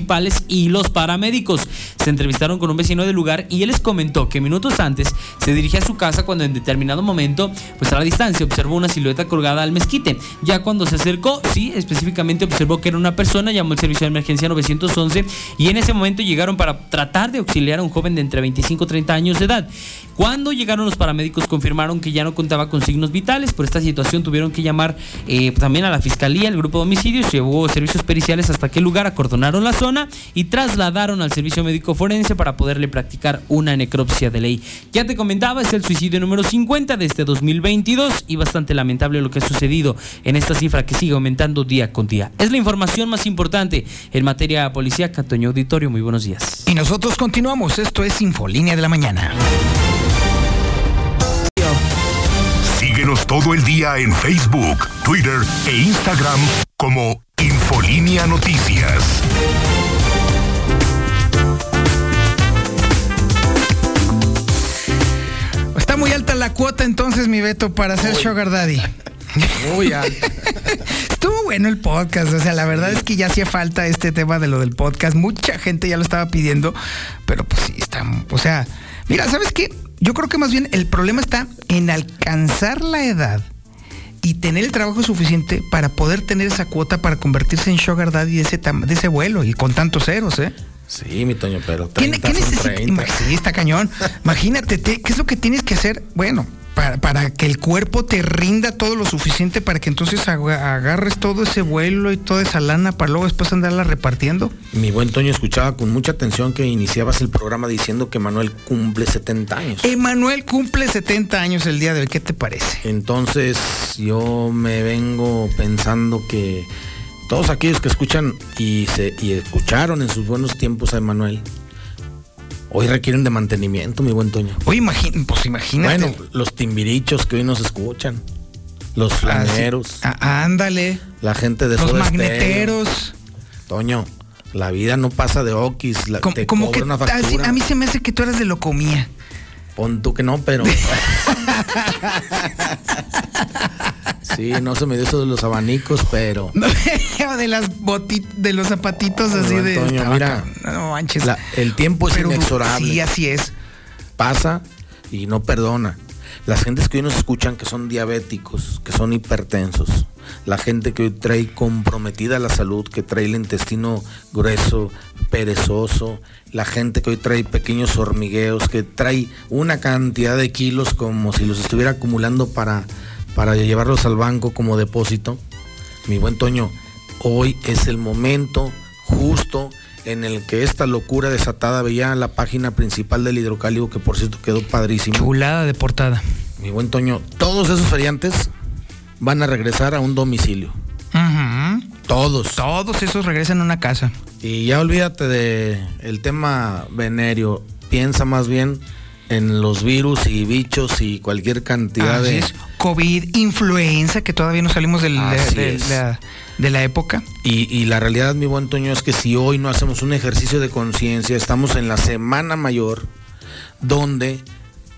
y los paramédicos. Se entrevistaron con un vecino del lugar y él les comentó que minutos antes se dirigía a su casa cuando en determinado momento, pues a la distancia, observó una silueta colgada al mezquite. Ya cuando se acercó, sí, específicamente observó que era una persona, llamó al servicio de emergencia 911 y en ese momento llegaron para tratar de auxiliar a un joven de entre 25 y 30 años de edad. Cuando llegaron los paramédicos confirmaron que ya no contaba con signos vitales. Por esta situación tuvieron que llamar eh, también a la fiscalía, el grupo de homicidios, llevó servicios periciales hasta aquel lugar, acordonaron la zona y trasladaron al servicio médico forense para poderle practicar una necropsia de ley. Ya te comentaba, es el suicidio número 50 de este 2022 y bastante lamentable lo que ha sucedido en esta cifra que sigue aumentando día con día. Es la información más importante en materia policíaca. Toño Auditorio, muy buenos días. Y nosotros continuamos. Esto es Infolínea de la Mañana. Síguenos todo el día en Facebook, Twitter e Instagram como Infolínea Noticias. Está muy alta la cuota entonces, mi Beto, para ser Sugar Daddy. Muy alta. *laughs* Estuvo bueno el podcast, o sea, la verdad es que ya hacía falta este tema de lo del podcast. Mucha gente ya lo estaba pidiendo, pero pues sí, está, o sea, mira, ¿sabes qué? Yo creo que más bien el problema está en alcanzar la edad y tener el trabajo suficiente para poder tener esa cuota para convertirse en Sugar Daddy de ese, de ese vuelo y con tantos ceros, ¿eh? Sí, mi Toño, pero ¿Qué, 30 qué son necesita? 30. Ima- Sí, está cañón. Imagínate, te- ¿qué es lo que tienes que hacer? Bueno, para, para que el cuerpo te rinda todo lo suficiente para que entonces aga- agarres todo ese vuelo y toda esa lana para luego después andarla repartiendo. Mi buen Toño escuchaba con mucha atención que iniciabas el programa diciendo que Manuel cumple 70 años. Emanuel cumple 70 años el día de hoy, ¿qué te parece? Entonces yo me vengo pensando que todos aquellos que escuchan y, se, y escucharon en sus buenos tiempos a Emanuel, hoy requieren de mantenimiento, mi buen Toño. Oye, imagín- pues imagínate. Bueno, los timbirichos que hoy nos escuchan, los flaneros, Ah, ándale. la gente de Los Soda magneteros. Toño, la vida no pasa de okis, la, te Como cobra que una factura. a mí se me hace que tú eres de locomía. Pon tú que no, pero. *laughs* *laughs* sí, no se me dio eso de los abanicos, pero. *laughs* *laughs* de las boti- de los zapatitos así de. Estaba mira, no manches. la- el tiempo es Pero, inexorable. Sí, así es. Pasa y no perdona. Las gentes que hoy nos escuchan que son diabéticos, que son hipertensos, la gente que hoy trae comprometida la salud, que trae el intestino grueso, perezoso, la gente que hoy trae pequeños hormigueos, que trae una cantidad de kilos como si los estuviera acumulando para, para llevarlos al banco como depósito. Mi buen Toño, hoy es el momento justo en el que esta locura desatada veía la página principal del hidrocálido, que por cierto quedó padrísimo. Chulada de portada. Mi buen Toño, todos esos feriantes van a regresar a un domicilio. Todos. Todos esos regresan a una casa. Y ya olvídate de el tema venerio. Piensa más bien en los virus y bichos y cualquier cantidad Así de. es. COVID, influenza, que todavía no salimos del- de, de- la, de la época. Y, y la realidad, mi buen Toño, es que si hoy no hacemos un ejercicio de conciencia, estamos en la semana mayor, donde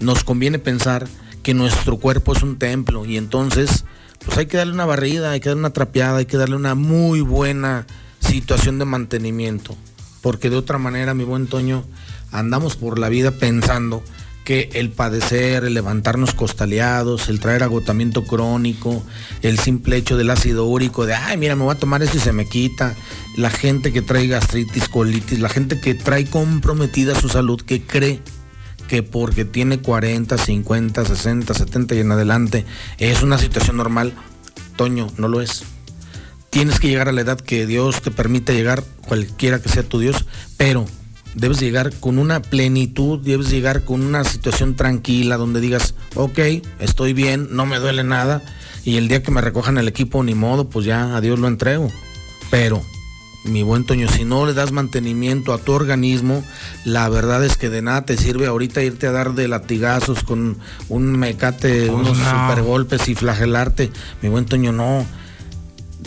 nos conviene pensar que nuestro cuerpo es un templo y entonces pues hay que darle una barrida, hay que darle una trapeada, hay que darle una muy buena situación de mantenimiento, porque de otra manera, mi buen Toño, andamos por la vida pensando que el padecer, el levantarnos costaleados, el traer agotamiento crónico, el simple hecho del ácido úrico, de, ay, mira, me voy a tomar esto y se me quita, la gente que trae gastritis, colitis, la gente que trae comprometida su salud, que cree que porque tiene 40, 50, 60, 70 y en adelante es una situación normal, Toño, no lo es. Tienes que llegar a la edad que Dios te permite llegar, cualquiera que sea tu Dios, pero debes llegar con una plenitud, debes llegar con una situación tranquila donde digas, ok, estoy bien, no me duele nada, y el día que me recojan el equipo, ni modo, pues ya a Dios lo entrego. Pero, mi buen Toño, si no le das mantenimiento a tu organismo, la verdad es que de nada te sirve ahorita irte a dar de latigazos con un mecate, Pues unos no. super golpes y flagelarte. Mi buen Toño, no.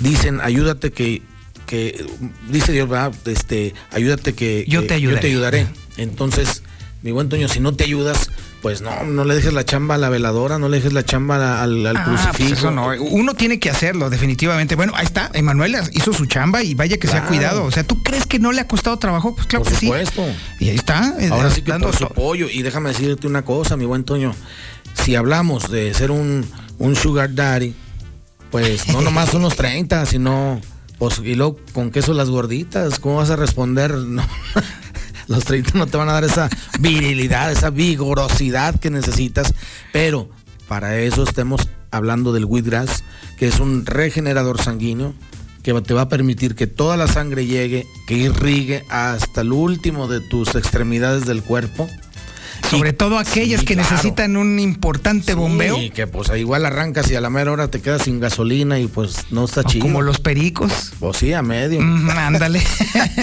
Dicen, ayúdate que, que dice Dios, ¿verdad? Este, ayúdate que Yo que te ayudaré. Yo te ayudaré. Entonces, mi buen Toño, si no te ayudas, pues no, no le dejes la chamba a la veladora, no le dejes la chamba al, al Ah, pues crucifijo. eso no, uno tiene que hacerlo, definitivamente. Bueno, ahí está, Emanuel hizo su chamba y vaya que se ha Claro. cuidado. O sea, ¿tú crees que no le ha costado trabajo? Pues claro Por que supuesto. sí. Y ahí está. eh, Ahora sí que dando por su apoyo. Y déjame decirte una cosa, mi buen Toño. Si hablamos de ser un, un sugar daddy, pues no *laughs* nomás unos 30, sino... Pues, y luego, ¿con queso las gorditas? ¿Cómo vas a responder? *laughs* No. Los 30 no te van a dar esa virilidad, esa vigorosidad que necesitas. Pero para eso estemos hablando del wheatgrass, que es un regenerador sanguíneo que te va a permitir que toda la sangre llegue, que irrigue hasta el último de tus extremidades del cuerpo. Sobre todo aquellas Sí, que claro. necesitan un importante bombeo. Y que pues igual arrancas y a la mera hora te quedas sin gasolina y pues no está chido. Como los pericos. Pues sí, a medio. Mm, ándale.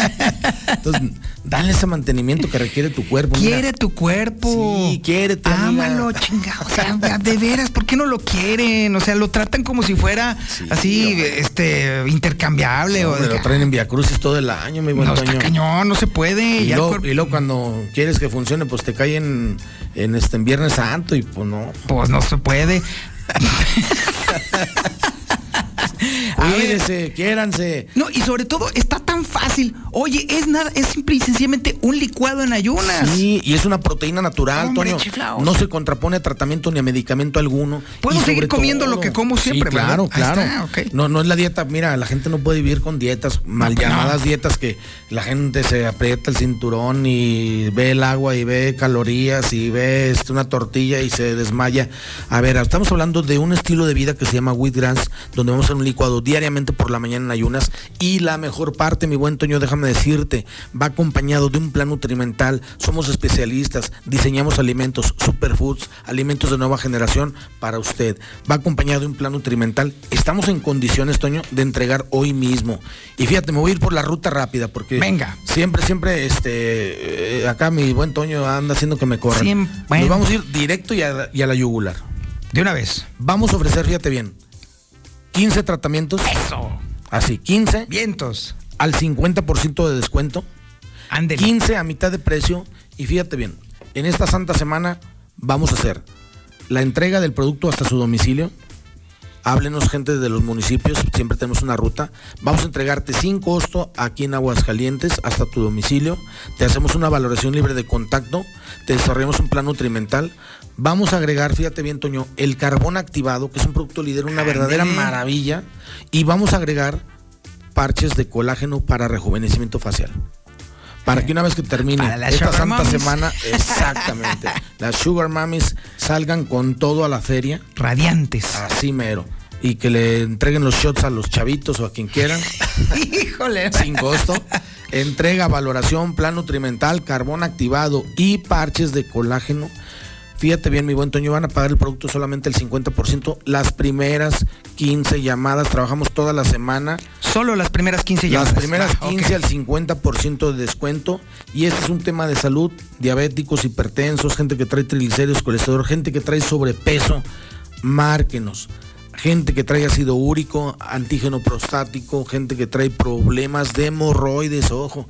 *laughs* Entonces, dale ese mantenimiento que requiere tu cuerpo. mira. Quiere tu cuerpo. Sí, amiga. Ámalo, chinga. O sea, de veras, ¿por qué no lo quieren? O sea, lo tratan como si fuera así, este, intercambiable. o Hombre, de lo traen en Via Crucis todo el año, mi buen No, está cañón, no se puede. Y ya luego, y luego cuando quieres que funcione, pues te cae en, en este en Viernes Santo y pues no. Pues no se puede. *laughs* *laughs* Cuídense, quiéranse. No, y sobre todo está tan fácil. Oye, es nada, es simple y sencillamente un licuado en ayunas. Sí, y es una proteína natural, Hombre, Toño. No se contrapone a tratamiento ni a medicamento alguno. Puedo Y seguir comiendo lo que como siempre, sí, ¿verdad? claro, Ahí claro. está. No, no es la dieta. Mira, la gente no puede vivir con dietas, mal pues no. llamadas dietas que la gente se aprieta el cinturón y ve el agua y ve calorías y ve este, una tortilla y se desmaya. A ver, estamos hablando de un estilo de vida que se llama wheatgrass, donde vamos a un licuado diariamente por la mañana en ayunas y la mejor parte, mi buen Toño, déjame decirte, va acompañado de un plan nutrimental. Somos especialistas, diseñamos alimentos, superfoods, alimentos de nueva generación para usted. Va acompañado de un plan nutrimental. Estamos en condiciones, Toño, de entregar hoy mismo. Y fíjate, me voy a ir por la ruta rápida porque Venga. siempre, siempre, este, eh, acá mi buen Toño anda haciendo que me corran. Nos vamos a ir directo y a, y a la yugular. De una vez. Vamos a ofrecer, fíjate bien, 15 tratamientos. Eso. Así, 15 Vientos. al 50% de descuento. Ándele. 15 a mitad de precio. Y fíjate bien, en esta santa semana vamos a hacer la entrega del producto hasta su domicilio. Háblenos gente de los municipios, siempre tenemos una ruta. Vamos a entregarte sin costo aquí en Aguascalientes hasta tu domicilio. Te hacemos una valoración libre de contacto, te desarrollamos un plan nutrimental. Vamos a agregar, fíjate bien, Toño, el carbón activado, que es un producto líder, una verdadera maravilla. Y vamos a agregar parches de colágeno para rejuvenecimiento facial. Para que una vez que termine esta sugar santa semana, *laughs* exactamente, las sugar mummies salgan con todo a la feria, Radiantes. así mero, y que le entreguen los shots a los chavitos o a quien quieran, *laughs* Híjole. sin costo. Entrega, valoración, plan nutrimental, carbón activado y parches de colágeno. Fíjate bien, mi buen Toño, van a pagar el producto solamente el 50%. Las primeras 15 llamadas, trabajamos toda la semana. Solo las primeras 15 Las llamadas. primeras Ah, ok. 15 al 50% de descuento. Y este es un tema de salud, diabéticos, hipertensos, gente que trae triglicéridos, colesterol, gente que trae sobrepeso. Márquenos. Gente que trae ácido úrico, antígeno prostático, gente que trae problemas de hemorroides, ojo.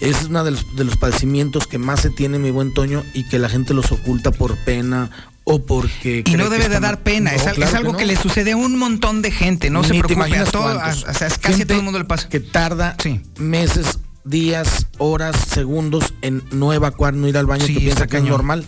Ese es uno de los, de los padecimientos que más se tiene, mi buen Toño, y que la gente los oculta por pena o porque... Y no debe de dar pena, No, es, al- claro es algo no. que, le sucede a un montón de gente, no se Ni te preocupe, a imaginas todo, a, o sea, es casi a todo el mundo le pasa. Que tarda Sí. meses, días, horas, segundos en no evacuar, no ir al baño, Sí, que piensa que es normal.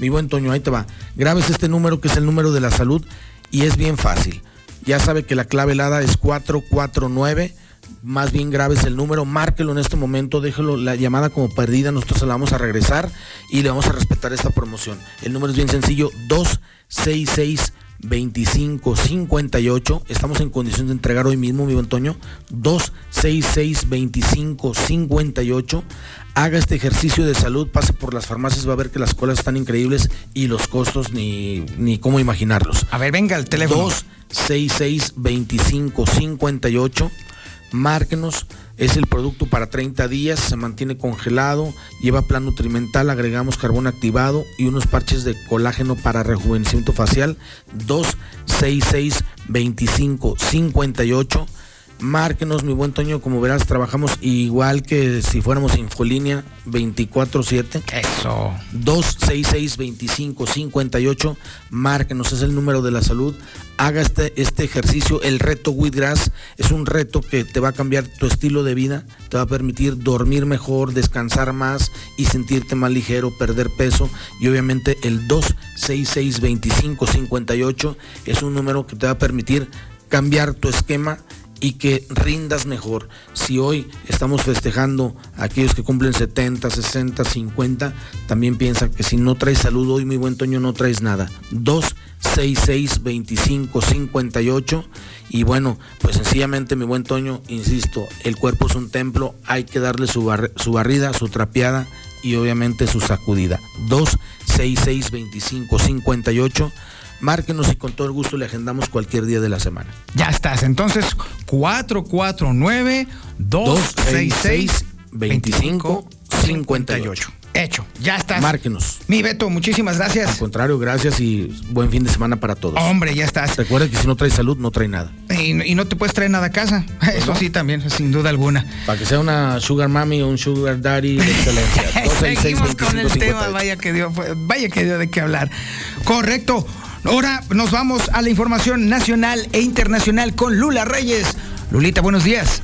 Mi buen Toño, ahí te va. Grabes este número que es el número de la salud y es bien fácil. Ya sabe que la clave helada es 449. Más bien grabes el número, márquelo en este momento, déjelo la llamada como perdida, nosotros se la vamos a regresar y le vamos a respetar esta promoción. El número es bien sencillo, 266 2558. Estamos en condición de entregar hoy mismo, mi buen Toño. 266 2558. Haga este ejercicio de salud, pase por las farmacias, va a ver que las colas están increíbles y los costos ni, ni cómo imaginarlos. A ver, venga el teléfono. 266 2558. Márquenos, es el producto para 30 días, se mantiene congelado, lleva plan nutrimental, agregamos carbón activado y unos parches de colágeno para rejuvenecimiento facial. 266 2558. Márquenos, mi buen Toño, como verás, trabajamos igual que si fuéramos Infolínea 24-7. Eso. 266-2558. Márquenos, es el número de la salud. Haga este, este ejercicio. El reto Wheatgrass es un reto que te va a cambiar tu estilo de vida, te va a permitir dormir mejor, descansar más y sentirte más ligero, perder peso. Y obviamente el 266-2558 es un número que te va a permitir cambiar tu esquema y que rindas mejor. Si hoy estamos festejando a aquellos que cumplen 70, 60, 50, también piensa que si no traes salud hoy, mi buen Toño, no traes nada. 266 25 58 y bueno, pues sencillamente mi buen Toño, insisto, el cuerpo es un templo, hay que darle su, su barrida, su trapeada y obviamente su sacudida. 266 25 58 Márquenos y con todo el gusto le agendamos cualquier día de la semana. Ya estás. Entonces, 449-266-2558. Hecho. Ya estás. Márquenos. Mi Beto, muchísimas gracias. Al contrario, gracias y buen fin de semana para todos. Hombre, ya estás. Recuerda que si no trae salud, no trae nada. Y, y no te puedes traer nada a casa. Eso sí, también, sin duda alguna. Para que sea una sugar mami o un sugar daddy de excelencia. *laughs* 266 Seguimos con el 2558. tema, vaya que dio, vaya que dio de qué hablar. Correcto. Ahora nos vamos a la información nacional e internacional con Lula Reyes. Lulita, buenos días.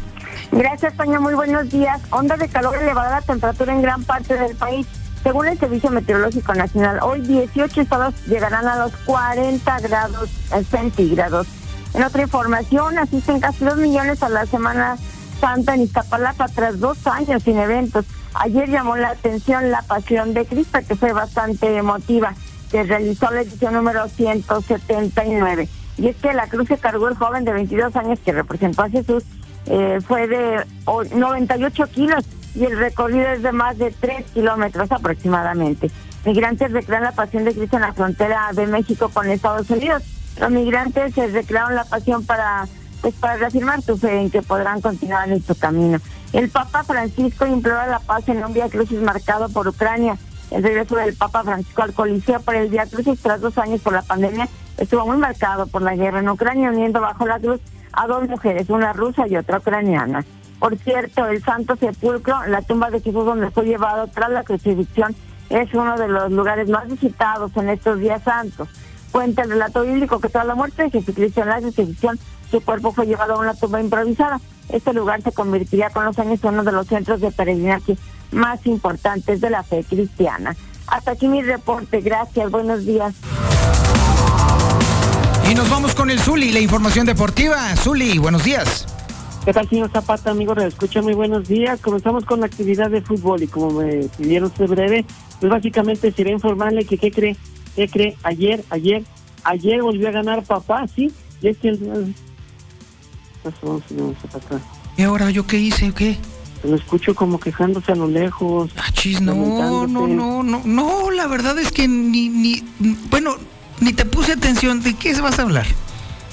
Gracias, Toño. Muy buenos días. Onda de calor elevada la temperatura en gran parte del país. Según el Servicio Meteorológico Nacional, hoy 18 estados llegarán a los 40 grados centígrados. En otra información, asisten casi 2 millones a la Semana Santa en Iztapalapa tras dos años sin eventos. Ayer llamó la atención la Pasión de Cristo, que fue bastante emotiva, que realizó la edición número 179. Y es que la cruz que cargó el joven de 22 años que representó a Jesús eh, fue de o- 98 kilos y el recorrido es de más de 3 kilómetros aproximadamente. Migrantes recrean la pasión de Cristo en la frontera de México con Estados Unidos. Los migrantes se recrearon la pasión para pues para reafirmar su fe en que podrán continuar en su camino. El Papa Francisco implora la paz en un Via Crucis marcado por Ucrania. El regreso del Papa Francisco al Coliseo por el Via Crucis tras dos años por la pandemia estuvo muy marcado por la guerra en Ucrania, uniendo bajo la cruz a dos mujeres, una rusa y otra ucraniana. Por cierto, el Santo Sepulcro, la tumba de Jesús donde fue llevado tras la crucifixión, es uno de los lugares más visitados en estos días santos. Cuenta el relato bíblico que tras la muerte de Jesucristo en la crucifixión, su cuerpo fue llevado a una tumba improvisada. Este lugar se convertiría con los años en uno de los centros de peregrinaje más importantes de la fe cristiana. Hasta aquí mi reporte. Gracias. Buenos días. Y nos vamos con el Zuli, la información deportiva. Zuli, buenos días. ¿Qué tal, señor Zapata, amigo? Escucha, muy buenos días. Comenzamos con la actividad de fútbol y como me pidieron ser breve, pues básicamente sería informarle que, ¿qué cree? ¿Qué cree? Ayer, ayer, ayer volvió a ganar papá, ¿sí? Y es que el... ¿Y ahora yo qué hice qué? Lo escucho como quejándose a lo lejos. Ah, chis, no, no, no, no, no, la verdad es que ni, ni, bueno, ni te puse atención. ¿De qué vas a hablar?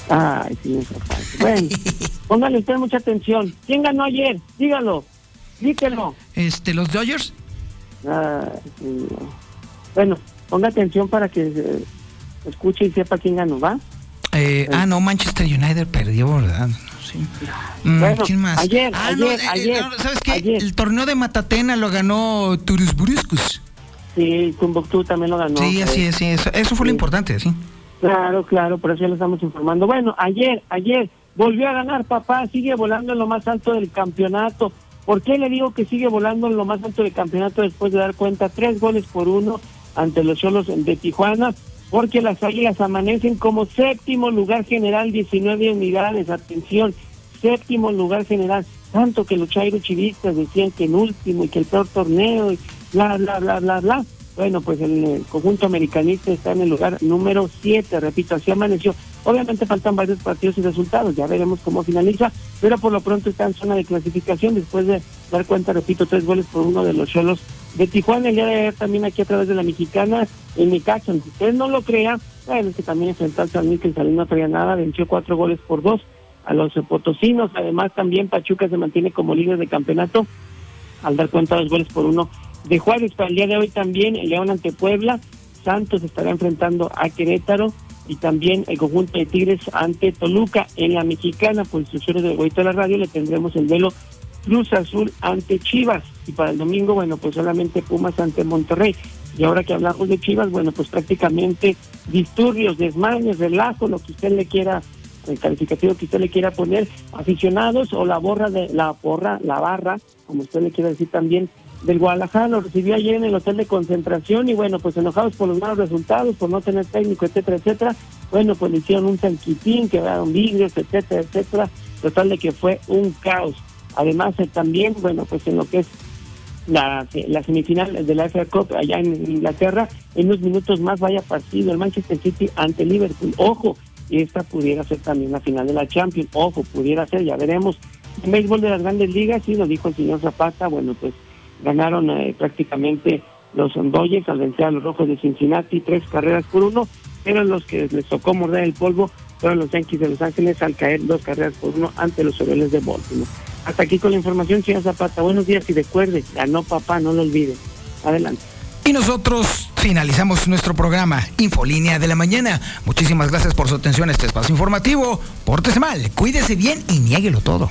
Ay, Zapata. Bueno, *laughs* póngale usted mucha atención. ¿Quién ganó ayer? Dígalo. Dígalo. Este, los Dodgers. Ay, señor. Bueno, ponga atención para que eh, escuche y sepa quién ganó, ¿va? Eh, ah, no, Manchester United perdió, ¿verdad? Sí. Mm, Bueno, ¿Quién más? ayer, ah, no, ayer, eh, ayer, no, ¿Sabes qué? El torneo de Matatena lo ganó Turus Buriscus. Sí, Tumbuktu también lo ganó. Sí, así es, sí, eso, eso fue lo Sí. importante, sí. Claro, claro, por eso ya lo estamos informando. Bueno, ayer, ayer volvió a ganar papá, sigue volando en lo más alto del campeonato. ¿Por qué le digo que sigue volando en lo más alto del campeonato después de dar cuenta tres goles por uno ante los Cholos de Tijuana? Porque las Águilas amanecen como séptimo lugar general, 19 unidades, atención, séptimo lugar general. Tanto que los Chairo Chivistas decían que el último y que el peor torneo y bla, bla, bla, bla, bla. Bueno, pues el, eh, conjunto americanista está en el lugar número 7, repito, así amaneció. Obviamente faltan varios partidos y resultados, ya veremos cómo finaliza, pero por lo pronto está en zona de clasificación después de dar cuenta, repito, tres goles por uno de los Cholos de Tijuana. El día de ayer también aquí a través de la mexicana, en Necaxa, aunque usted no lo crea, bueno, es que también enfrentó al San Luis, el no traía nada, venció cuatro goles por dos a los potosinos. Además, también Pachuca se mantiene como líder de campeonato al dar cuenta dos goles por uno de Juárez. Para el día de hoy también, el León ante Puebla. Santos estará enfrentando a Querétaro. y también el conjunto de Tigres ante Toluca. En la mexicana, por instrucciones del Boito de la Radio, le tendremos el velo Cruz Azul ante Chivas. Y para el domingo, bueno, pues solamente Pumas ante Monterrey. Y ahora que hablamos de Chivas, bueno, pues prácticamente disturbios, desmanes, relajo, lo que usted le quiera, el calificativo que usted le quiera poner, aficionados o la borra de la porra, la barra, como usted le quiera decir también, del Guadalajara, lo recibió ayer en el hotel de concentración y bueno, pues enojados por los malos resultados, por no tener técnico, etcétera, etcétera, bueno, pues le hicieron un tanquitín, quedaron vidrios, etcétera, etcétera, total de que fue un caos. Además, eh, también, bueno, pues en lo que es la, la semifinal de la FA Cup allá en Inglaterra, en unos minutos más vaya partido el Manchester City ante Liverpool. Ojo, y esta pudiera ser también la final de la Champions. Ojo, pudiera ser, ya veremos. En béisbol de las grandes ligas, sí, lo dijo el señor Zapata, bueno, pues ganaron eh, prácticamente los Dodgers al vencer a los Rojos de Cincinnati, tres carreras por uno, eran los que les tocó morder el polvo, fueron los Yankees de Los Ángeles al caer dos carreras por uno ante los Orioles de Baltimore. Hasta aquí con la información, señor Zapata. Buenos días y recuerde, ganó papá, no lo olvide. Adelante. Y nosotros finalizamos nuestro programa Infolínea de la Mañana. Muchísimas gracias por su atención a este espacio informativo. Pórtese mal, cuídese bien y niéguelo todo.